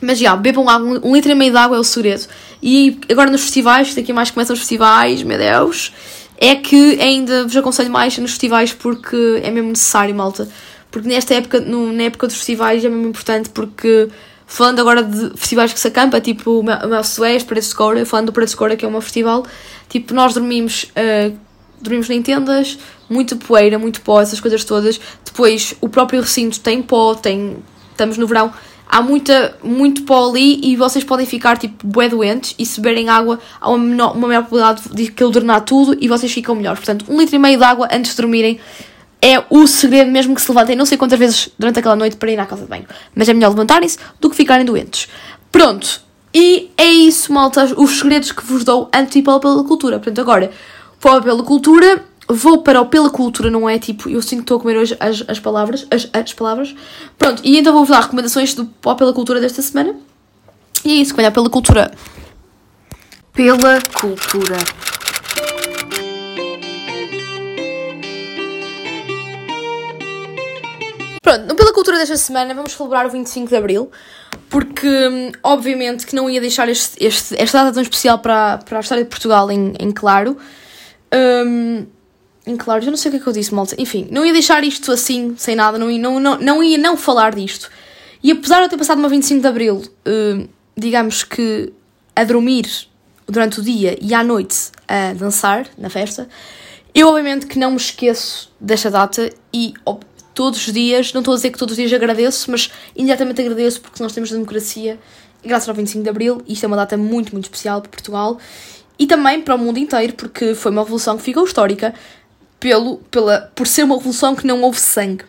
mas já, bebam água, um litro e meio de água é o segredo. E agora nos festivais, daqui a mais começam os festivais, meu Deus, é que ainda vos aconselho mais nos festivais porque é mesmo necessário, malta. Porque nesta época, no, na época dos festivais é mesmo importante porque Falando agora de festivais que se acampa, tipo o Mel Suez, Paredes de Coura, falando do Paredes de que é meu festival, tipo, nós dormimos, uh, dormimos em tendas, muito poeira, muito pó, essas coisas todas. Depois, o próprio recinto tem pó, tem, estamos no verão, há muita, muito pó ali e vocês podem ficar tipo bué doentes e se beberem água há uma, menor, uma maior probabilidade de que ele drenar tudo e vocês ficam melhores. Portanto, um litro e meio de água antes de dormirem é o segredo mesmo que se levantem não sei quantas vezes durante aquela noite para ir à casa de banho. Mas é melhor levantarem-se do que ficarem doentes. Pronto. E é isso, malta, os segredos que vos dou antes de ir para Pela Cultura. Portanto, agora vou pela cultura, vou para o pela cultura, não é tipo, eu sinto que estou a comer hoje as, as palavras, as, as palavras. Pronto, e então vou-vos dar recomendações do pó pela cultura desta semana. E é isso, que pela cultura. Pela cultura. Pronto, pela cultura desta semana vamos celebrar o 25 de Abril, porque hum, obviamente que não ia deixar este, este, esta data tão especial para, para a história de Portugal em, em claro. Um, em claro, eu não sei o que é que eu disse, malta. Enfim, não ia deixar isto assim, sem nada, não ia não, não, não, ia não falar disto. E apesar de eu ter passado uma 25 de Abril, hum, digamos que a dormir durante o dia e à noite a dançar na festa, eu obviamente que não me esqueço desta data e todos os dias, não estou a dizer que todos os dias agradeço, mas imediatamente agradeço porque nós temos democracia graças ao 25 de Abril e isto é uma data muito, muito especial para Portugal e também para o mundo inteiro porque foi uma revolução que ficou histórica pelo, pela, por ser uma revolução que não houve sangue.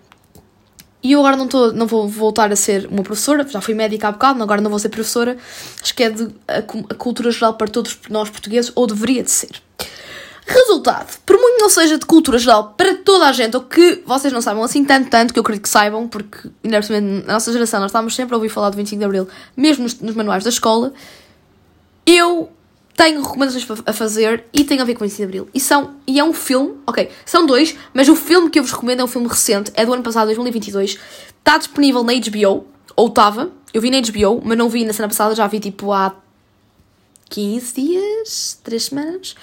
E eu agora não, tô, não vou voltar a ser uma professora, já fui médica há bocado, agora não vou ser professora. Acho que é de, a, a cultura geral para todos nós portugueses, ou deveria de ser. Resultado, por muito não seja de cultura geral para toda a gente, ou que vocês não saibam assim tanto, tanto, que eu acredito que saibam, porque ainda na nossa geração nós estávamos sempre a ouvir falar do 25 de Abril, mesmo nos, nos manuais da escola, eu tenho recomendações a fazer e tem a ver com o 25 de Abril. E, são, e é um filme, ok, são dois, mas o filme que eu vos recomendo é um filme recente, é do ano passado, 2022, está disponível na HBO, ou estava, eu vi na HBO, mas não vi na semana passada, já vi tipo há 15 dias, 3 semanas,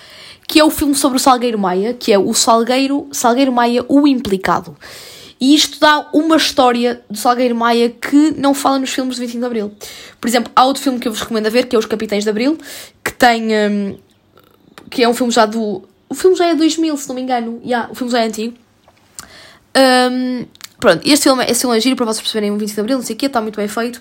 que é o filme sobre o Salgueiro Maia, que é o Salgueiro, Salgueiro Maia, o implicado. E isto dá uma história do Salgueiro Maia que não fala nos filmes de 25 de Abril. Por exemplo, há outro filme que eu vos recomendo a ver, que é Os Capitães de Abril, que tem. Um, que é um filme já do. O filme já é 2000, se não me engano. Yeah, o filme já é antigo. Um, pronto, este filme, este filme é giro para vocês perceberem o 25 de Abril, não sei o quê, está muito bem feito.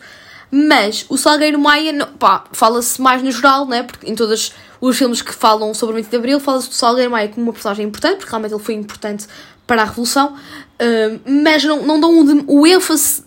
Mas o Salgueiro Maia, não- pá, fala-se mais no geral, né? Porque em todos os filmes que falam sobre o 25 de Abril, fala-se do Salgueiro Maia como uma personagem importante, porque realmente ele foi importante para a Revolução, ah, mas não, não dão o, o ênfase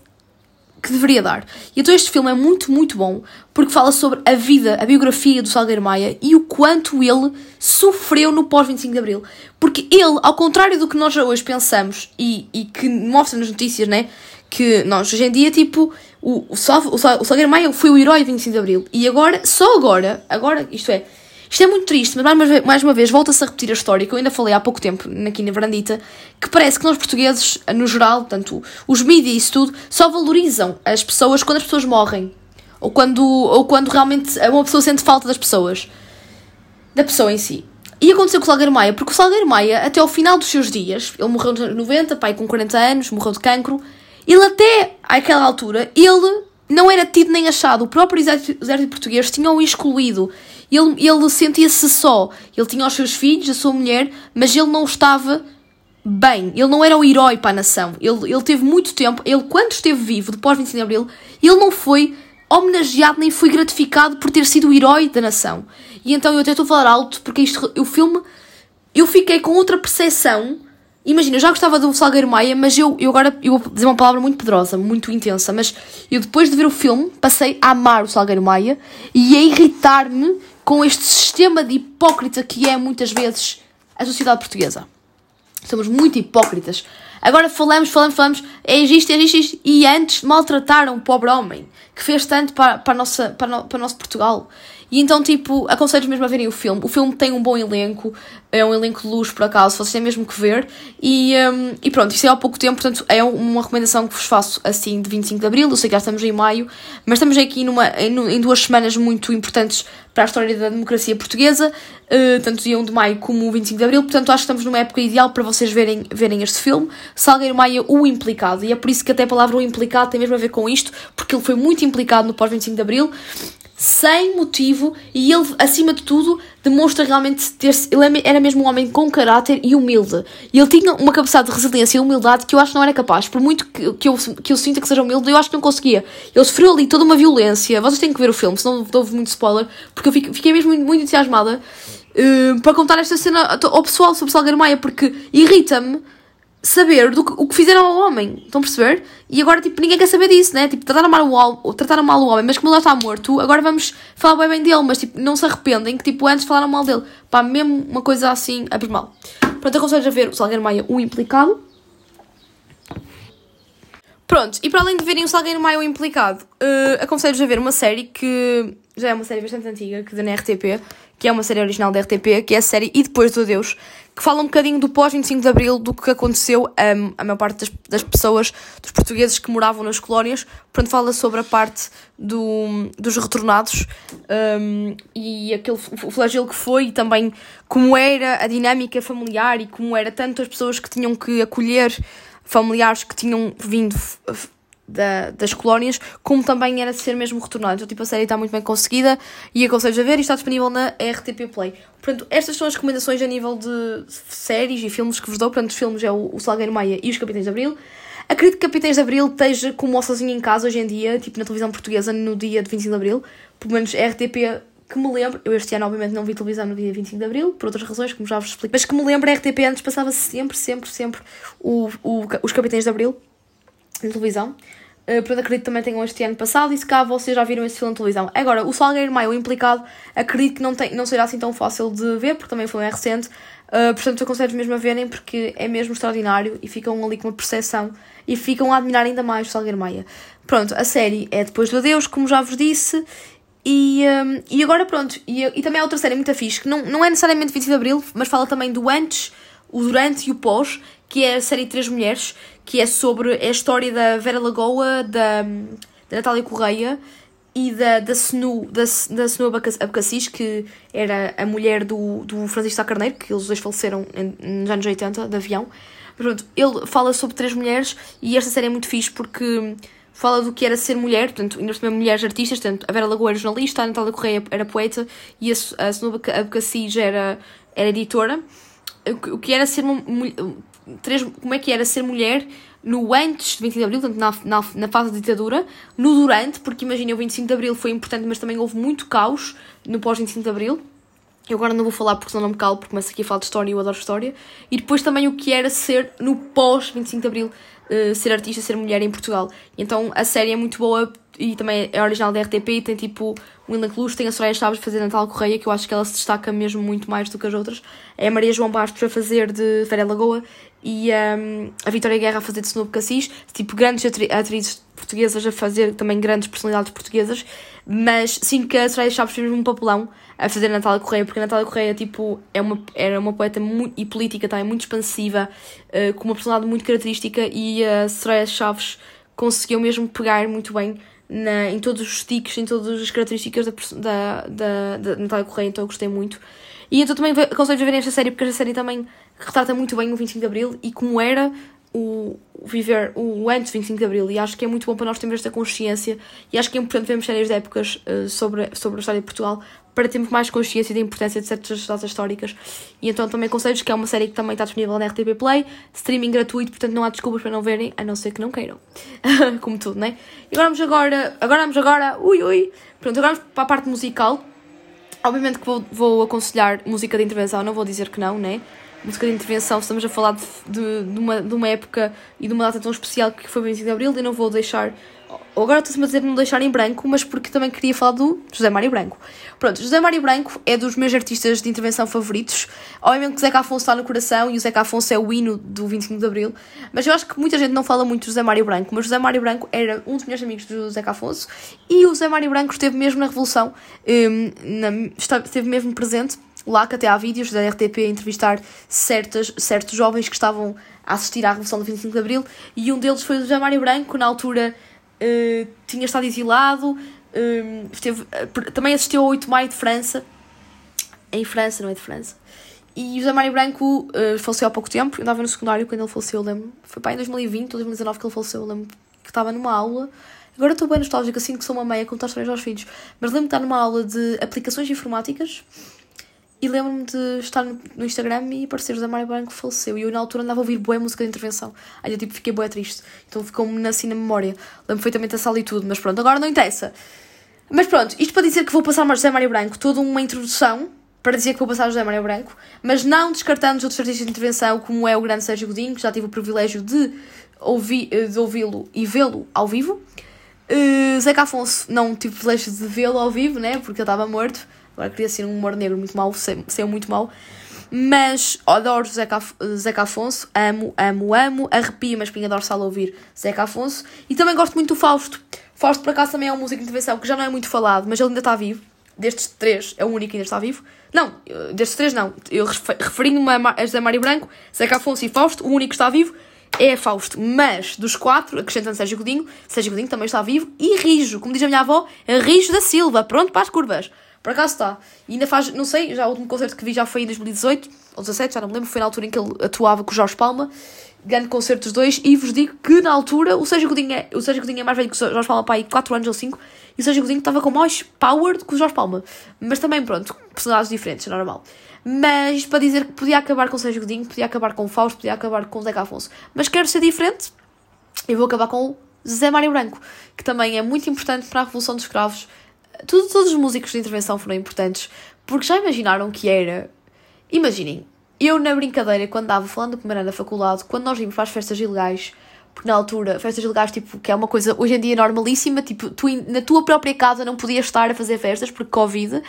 que deveria dar. E então este filme é muito, muito bom porque fala sobre a vida, a biografia do Salgueiro Maia e o quanto ele sofreu no pós-25 de Abril. Porque ele, ao contrário do que nós hoje pensamos e, e que mostra nas notícias, né? Que nós hoje em dia, tipo, o, o, Sal, o, o Salgueiro Maia foi o herói do 25 de Abril. E agora, só agora, agora, isto é, isto é muito triste, mas mais uma vez, mais uma vez volta-se a repetir a história que eu ainda falei há pouco tempo aqui na Verandita, que parece que nós portugueses, no geral, tanto os mídias e isso tudo, só valorizam as pessoas quando as pessoas morrem. Ou quando, ou quando realmente uma pessoa sente falta das pessoas. Da pessoa em si. E aconteceu com o Salgueiro Maia, porque o Salgueiro Maia, até ao final dos seus dias, ele morreu nos anos 90, pai com 40 anos, morreu de cancro, ele até àquela altura, ele não era tido nem achado. O próprio exército, português tinha-o excluído. Ele, ele sentia-se só. Ele tinha os seus filhos, a sua mulher, mas ele não estava bem. Ele não era o herói para a nação. Ele, ele teve muito tempo, ele quando esteve vivo, depois de 25 de Abril, ele não foi homenageado nem foi gratificado por ter sido o herói da nação. E então eu até estou a falar alto porque isto, o filme, eu fiquei com outra percepção. Imagina, eu já gostava do Salgueiro Maia, mas eu, eu agora eu vou dizer uma palavra muito poderosa, muito intensa, mas eu depois de ver o filme passei a amar o Salgueiro Maia e a irritar-me com este sistema de hipócrita que é muitas vezes a sociedade portuguesa. Somos muito hipócritas. Agora falamos, falamos, falamos, é isto, é isto, é isto. E antes maltrataram o pobre homem que fez tanto para, para, nossa, para, no, para o nosso Portugal. E então, tipo, aconselho mesmo a verem o filme. O filme tem um bom elenco, é um elenco de luz, por acaso, vocês têm mesmo que ver. E, um, e pronto, isso é há pouco tempo, portanto, é uma recomendação que vos faço assim de 25 de Abril. Eu sei que já estamos em maio, mas estamos aqui numa, em, duas semanas muito importantes para a história da democracia portuguesa, uh, tanto dia 1 de maio como o 25 de Abril. Portanto, acho que estamos numa época ideal para vocês verem, verem este filme. Salgueiro Maia, o implicado. E é por isso que até a palavra o implicado tem mesmo a ver com isto, porque ele foi muito implicado no pós-25 de Abril sem motivo e ele, acima de tudo, demonstra realmente ter ele era mesmo um homem com caráter e humilde. E ele tinha uma capacidade de resiliência e humildade que eu acho que não era capaz. Por muito que, que, eu, que eu sinta que seja humilde, eu acho que não conseguia. Ele sofreu ali toda uma violência. Vocês têm que ver o filme, senão houve muito spoiler, porque eu fiquei mesmo muito, muito entusiasmada uh, para contar esta cena ao pessoal sobre Salgueiro Maia, porque irrita-me saber do que, o que fizeram ao homem. Estão a perceber? E agora, tipo, ninguém quer saber disso, né? Tipo, trataram mal o, trataram mal o homem, mas como ele já está morto, agora vamos falar bem, bem dele, mas, tipo, não se arrependem que, tipo, antes falaram mal dele. Pá, mesmo uma coisa assim, abismal. Pronto, aconselho a ver o Salgueiro Maia, o implicado. Pronto, e para além de verem o Salgueiro Maia, o implicado, uh, aconselho a ver uma série que já é uma série bastante antiga, que dá na RTP, que é uma série original da RTP, que é a série E Depois do Adeus, que fala um bocadinho do pós-25 de Abril, do que aconteceu um, a maior parte das, das, pessoas, dos portugueses que moravam nas colónias. Portanto, fala sobre a parte do, dos retornados um, e aquele flagelo que foi e também como era a dinâmica familiar e como era tanto as pessoas que tinham que acolher familiares que tinham vindo da, das colónias, como também era ser mesmo retornado. Então, tipo, a série está muito bem conseguida e aconselho a ver e está disponível na RTP Play. Portanto, estas são as recomendações a nível de séries e filmes que vos dou. Portanto, os filmes é o, o Salgueiro Maia e os Capitães de Abril. Acredito que Capitães de Abril esteja como sozinho em casa hoje em dia, tipo na televisão portuguesa, no dia de 25 de Abril. Pelo menos a RTP que me lembro, eu este ano obviamente não vi televisão no dia 25 de Abril, por outras razões, como já vos explico, mas que me lembro, a RTP antes passava sempre, sempre, sempre o, o, os Capitães de Abril na televisão. Uh, portanto, acredito que também tenham este ano passado e se cá vocês já viram esse filme na televisão. Agora, o Salgueiro Maio, implicado, acredito que não, tem, não será assim tão fácil de ver, porque também foi é recente. Uh, portanto, aconselho mesmo a verem, porque é mesmo extraordinário e ficam ali com uma percepção e ficam a admirar ainda mais o Salgueiro Maia. Pronto, a série é Depois do Adeus, como já vos disse. E, um, e agora pronto, e, e também há outra série muito fixe, que não, não é necessariamente 25 de Abril, mas fala também do antes, o durante e o pós, que é a série Três Mulheres, que é sobre a história da Vera Lagoa, da, da Natália Correia e da, da Senu, da, da Senu Abcacis, que era a mulher do, do Francisco Carneiro, que eles dois faleceram em, nos anos 80, de avião. Pronto, ele fala sobre três mulheres e esta série é muito fixe porque fala do que era ser mulher, portanto, ainda por mulheres artistas, portanto, a Vera Lagoa era jornalista, a Natália Correia era poeta e a, a Senu Abcacis era, era editora. O que era ser uma, três, como é que era ser mulher no antes de 25 de Abril, portanto na, na, na fase da ditadura, no durante, porque imagina, o 25 de Abril foi importante, mas também houve muito caos no pós-25 de Abril. Eu agora não vou falar porque senão não me calo, porque começo aqui a falar de história e eu adoro história. E depois também o que era ser no pós-25 de Abril, uh, ser artista, ser mulher em Portugal. Então a série é muito boa e também é original da RTP e tem tipo o William Cruz, tem a Soraya Chaves fazer Natal Correia, que eu acho que ela se destaca mesmo muito mais do que as outras. É a Maria João Bastos a fazer de Féria Lagoa e um, a Vitória Guerra a fazer de Snoop Cassis. Tipo, grandes atrizes portuguesas a fazer também grandes personalidades portuguesas. Mas sinto que a Soraya Chaves fez um papelão a fazer Natália Correia, porque a Natália Correia tipo, é uma, era uma poeta muito, e política também muito expansiva, uh, com uma personalidade muito característica e a Soraya Chaves conseguiu mesmo pegar muito bem na, em todos os tiques, em todas as características da, da, da, da Natália Correia, então eu gostei muito. E então também aconselho a ver esta série, porque esta série também retrata muito bem o 25 de Abril e como era o, viver o antes de 25 de Abril. E acho que é muito bom para nós termos esta consciência. E acho que é importante vermos séries de épocas uh, sobre, sobre a história de Portugal para termos mais consciência da importância de certas datas históricas. E então também aconselho que é uma série que também está disponível na RTP Play streaming gratuito, portanto não há desculpas para não verem a não ser que não queiram. Como tudo, né? E agora vamos agora agora vamos agora, ui ui. Pronto, agora vamos para a parte musical. Obviamente que vou, vou aconselhar música de intervenção, não vou dizer que não, né? Música de intervenção, estamos a falar de, de, de, uma, de uma época e de uma data tão especial que foi o 25 de Abril e não vou deixar. Agora estou-me a dizer não deixar em branco, mas porque também queria falar do José Mário Branco. Pronto, José Mário Branco é dos meus artistas de intervenção favoritos. Obviamente que Zeca Afonso está no coração e o Zeca Afonso é o hino do 25 de Abril, mas eu acho que muita gente não fala muito do José Mário Branco, mas José Mário Branco era um dos meus amigos do Zeca Afonso e o José Mário Branco esteve mesmo na Revolução, um, na, esteve mesmo presente lá que até há vídeos da RTP a entrevistar certas, certos jovens que estavam a assistir à Revolução do 25 de Abril e um deles foi o José Mário Branco, na altura uh, tinha estado exilado, uh, esteve, uh, também assistiu ao 8 de Maio de França, em França, não é de França. E José Mário Branco uh, faleceu há pouco tempo, eu andava no secundário quando ele faleceu, lembro. Foi para em 2020 ou 2019 que ele faleceu, lembro que estava numa aula. Agora estou bem nostálgica, sinto que sou uma meia contar histórias aos filhos. Mas lembro de estar numa aula de aplicações informáticas e lembro-me de estar no, Instagram e aparecer José Mário Branco faleceu. E eu na altura andava a ouvir boa música de intervenção. Aí eu tipo fiquei boa triste. Então ficou-me assim na memória. Lembro perfeitamente a sala e tudo, mas pronto, agora não interessa. Mas pronto, isto para dizer que vou passar mais José Mário Branco, toda uma introdução para dizer que vou passar José Mário Branco, mas não descartando os outros artistas de intervenção, como é o grande Sérgio Godinho, que já tive o privilégio de, ouvi, de ouvi-lo e vê-lo ao vivo. Uh, Zeca Afonso não tive o privilégio de vê-lo ao vivo, né? Porque ele estava morto. Agora queria ser um humor negro muito mau, saiu muito mau. Mas adoro Zeca, Zeca Afonso, amo, amo, amo. Arrepia-me a espinha dorsal ouvir Zeca Afonso. E também gosto muito do Fausto. Fausto, por acaso, também é uma música de intervenção que já não é muito falado, mas ele ainda está vivo. Destes três, é o único que ainda está vivo. Não, destes três não. Eu referindo-me a José Mário Branco, Zeca Afonso e Fausto, o único que está vivo é Fausto. Mas dos quatro, acrescentando Sérgio Godinho, Sérgio Godinho também está vivo. E Rijo, como diz a minha avó, Rijo da Silva, pronto para as curvas. Por acaso está. E ainda faz, não sei, já o último concerto que vi já foi em 2018 ou 17, já não me lembro, foi na altura em que ele atuava com o Jorge Palma. Grande concerto dos dois. E vos digo que na altura o Sérgio Godinho é, o Sérgio Godinho é mais velho que o Jorge Palma, pai, 4 anos ou 5. E o Sérgio Godinho estava com mais power do que o Jorge Palma. Mas também, pronto, personagens diferentes, é normal. Mas para dizer que podia acabar com o Sérgio Godinho, podia acabar com o Fausto, podia acabar com o Zeca Afonso. Mas quero ser diferente, eu vou acabar com o Zé Mário Branco, que também é muito importante para a Revolução dos Escravos tudo, todos os músicos de intervenção foram importantes, porque já imaginaram que era. Imaginem, eu na brincadeira, quando estava falando do primeiro ano da faculdade, quando nós íamos para as festas ilegais, porque na altura, festas ilegais, tipo, que é uma coisa hoje em dia normalíssima, tipo, tu na tua própria casa não podias estar a fazer festas porque Covid.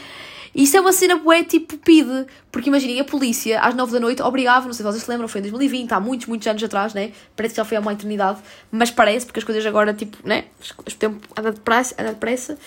Isso é uma cena bué, tipo, pide. Porque imaginem, a polícia, às nove da noite, obrigava, não sei se vocês se lembram, foi em 2020, há muitos, muitos anos atrás, né? Parece que já foi há uma eternidade, mas parece, porque as coisas agora, tipo, né? O tempo anda depressa, anda depressa.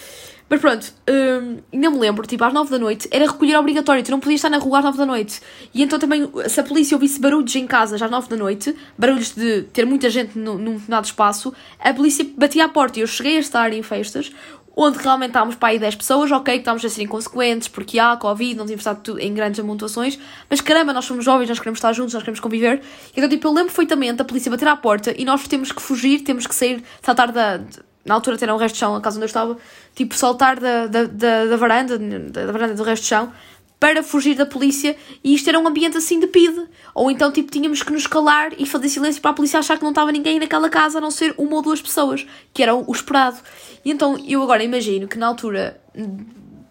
Mas pronto, hum, me lembro, tipo, às 9 da noite era recolher obrigatório, tu não podias estar na rua às 9 da noite. E então também, se a polícia ouvisse barulhos em casa às 9 da noite, barulhos de ter muita gente no, num determinado espaço, a polícia batia à porta. E eu cheguei a estar em festas onde realmente estávamos para aí 10 pessoas, ok, que estávamos a ser inconsequentes, porque há Covid, não tínhamos estado em grandes amontoações, mas caramba, nós somos jovens, nós queremos estar juntos, nós queremos conviver. Então, tipo, eu lembro perfeitamente a polícia bater à porta e nós temos que fugir, temos que sair, saltar da. Na altura até um resto de chão, a casa onde eu estava, tipo, saltar da, da, da, da varanda, da, da varanda do resto de chão, para fugir da polícia e isto era um ambiente assim de pide. Ou então, tipo, tínhamos que nos calar e fazer silêncio para a polícia achar que não estava ninguém naquela casa a não ser uma ou duas pessoas, que era o esperado. E então eu agora imagino que na altura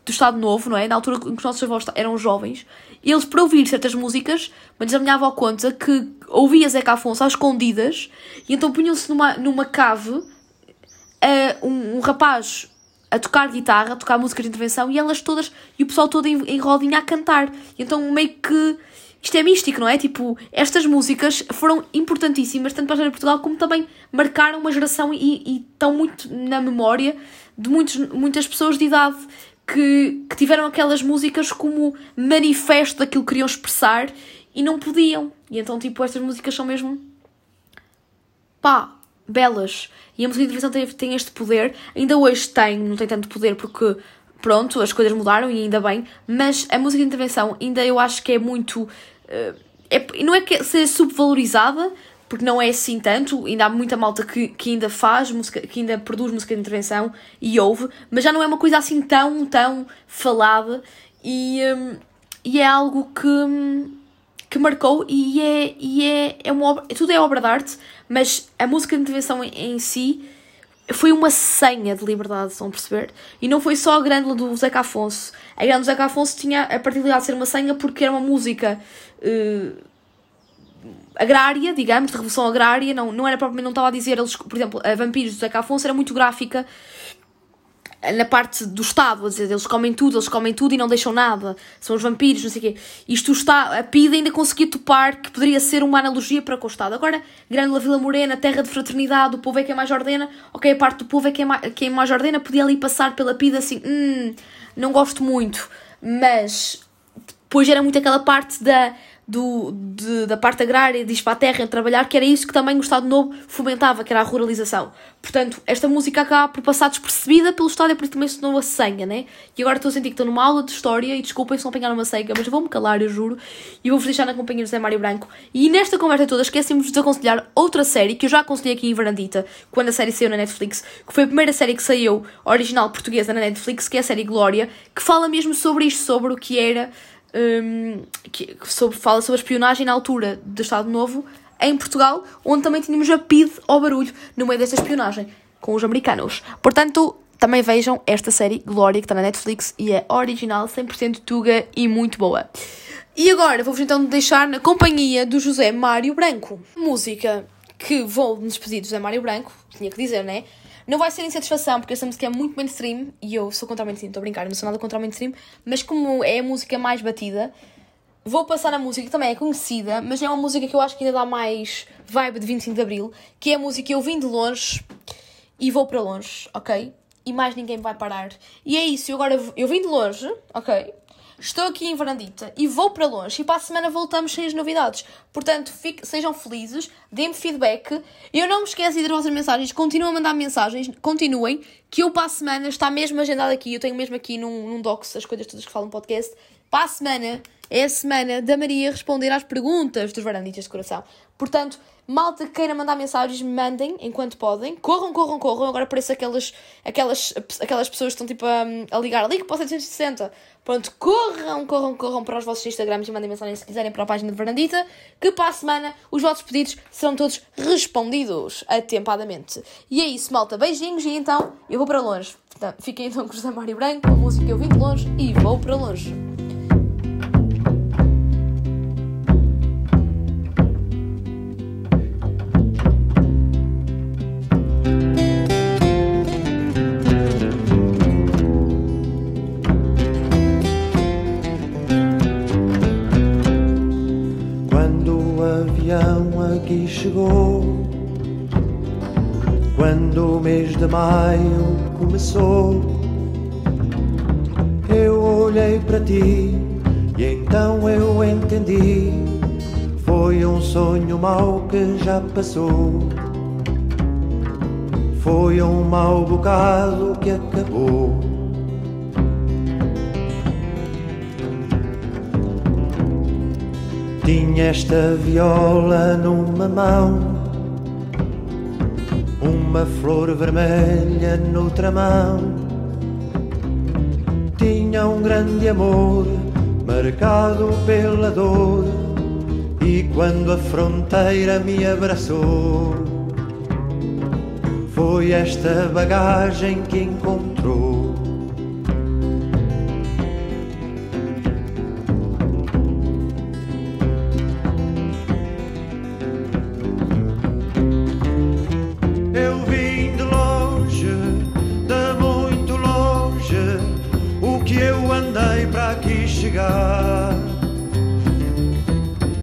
do Estado Novo, não é? Na altura em que os nossos avós eram jovens, eles, para ouvir certas músicas, mas a minha avó conta que ouvia Zeca Afonso às escondidas e então punham-se numa, numa cave uh, um, um, rapaz a tocar guitarra, a tocar música de intervenção e elas todas, e o pessoal todo em, em rodinha a cantar. Então meio que isto é místico, não é? Tipo, estas músicas foram importantíssimas, tanto para a história de Portugal, como também marcaram uma geração e, e estão muito na memória de muitos, muitas pessoas de idade que, que tiveram aquelas músicas como manifesto daquilo que queriam expressar e não podiam. E então, tipo, estas músicas são mesmo. pá, belas. E a música de intervenção tem, tem este poder. Ainda hoje tem, não tem tanto poder porque, pronto, as coisas mudaram e ainda bem. Mas a música de intervenção ainda eu acho que é muito. Uh, é, não é que seja subvalorizada, porque não é assim tanto, ainda há muita malta que, que ainda faz música, que ainda produz música de intervenção e ouve, mas já não é uma coisa assim tão, tão falada e, um, e é algo que, que marcou e é, e é, é uma obra, tudo é obra de arte, mas a música de intervenção em, em si foi uma senha de liberdade, estão a perceber? E não foi só a grande do Zeca Afonso. A grande do Zeca Afonso tinha a particularidade de ser uma senha porque era uma música. Uh, agrária, digamos, de revolução agrária, não, não era propriamente, não estava a dizer, eles, por exemplo, a Vampiros do Zeca Afonso era muito gráfica na parte do Estado, a dizer, eles comem tudo, eles comem tudo e não deixam nada, são os vampiros, não sei o quê. Isto está, a PIDE ainda conseguia topar que poderia ser uma analogia para com o Estado. Agora, Grande Vila Morena, terra de fraternidade, o povo é quem mais ordena, ok, a parte do povo é quem mais, quem mais ordena, podia ali passar pela PIDE assim, hum, não gosto muito, mas depois era muito aquela parte da do, de, da parte agrária, de ir para a terra, trabalhar, que era isso que também o Estado Novo fomentava, que era a ruralização. Portanto, esta música acaba por passar despercebida pelo Estado e por isso também se tornou a senha, né? E agora estou a sentir que estou numa aula de história e desculpem se não apanhar uma senha, mas vou-me calar, eu juro, e vou-vos deixar na companhia do Zé Mário Branco. E nesta conversa toda esquecemos de aconselhar outra série que eu já aconselhei aqui em Varandita, quando a série saiu na Netflix, que foi a primeira série que saiu original portuguesa na Netflix, que é a série Glória, que fala mesmo sobre isto, sobre o que era um, que sobre, fala sobre a espionagem na altura do Estado Novo em Portugal, onde também tínhamos a PID ao barulho no meio desta espionagem com os americanos. Portanto, também vejam esta série Glória que está na Netflix e é original, 100% tuga e muito boa. E agora vou-vos então deixar na companhia do José Mário Branco. Música que vou me despedir do José Mário Branco, tinha que dizer, né? Não vai ser insatisfação, porque essa música é muito mainstream e eu sou contra o mainstream, estou a brincar, não sou nada contra o mainstream, mas como é a música mais batida, vou passar a música que também é conhecida, mas é uma música que eu acho que ainda dá mais vibe de 25 de Abril, que é a música Eu Vim de Longe e Vou para Longe, ok? E mais ninguém vai parar. E é isso, eu agora eu vim de longe, ok? Estou aqui em Varandita e vou para longe e para a semana voltamos sem as novidades. Portanto, fique, sejam felizes, deem-me feedback. Eu não me esqueço de ir as mensagens, continuem a mandar mensagens, continuem, que eu para a semana está mesmo agendado aqui, eu tenho mesmo aqui num, num docs as coisas todas que falam no podcast. Para a semana é a semana da Maria responder às perguntas dos Varanditas de Coração. Portanto, malta que queira mandar mensagens, mandem enquanto podem. Corram, corram, corram. Agora parece aquelas, aquelas, aquelas pessoas que estão tipo a, a ligar. Ligue para o 760. Pronto, corram, corram, corram para os vossos Instagrams e mandem mensagens se quiserem para a página de Varandita. Que para a semana os vossos pedidos serão todos respondidos atempadamente. E é isso, malta. Beijinhos e então eu vou para longe. Fiquem então com o José Mário Branco, a música eu vim de longe e vou para longe. Que já passou. Foi um mau bocado que acabou. Tinha esta viola numa mão, uma flor vermelha noutra mão. Tinha um grande amor, marcado pela dor. E quando a fronteira me abraçou, foi esta bagagem que encontrou.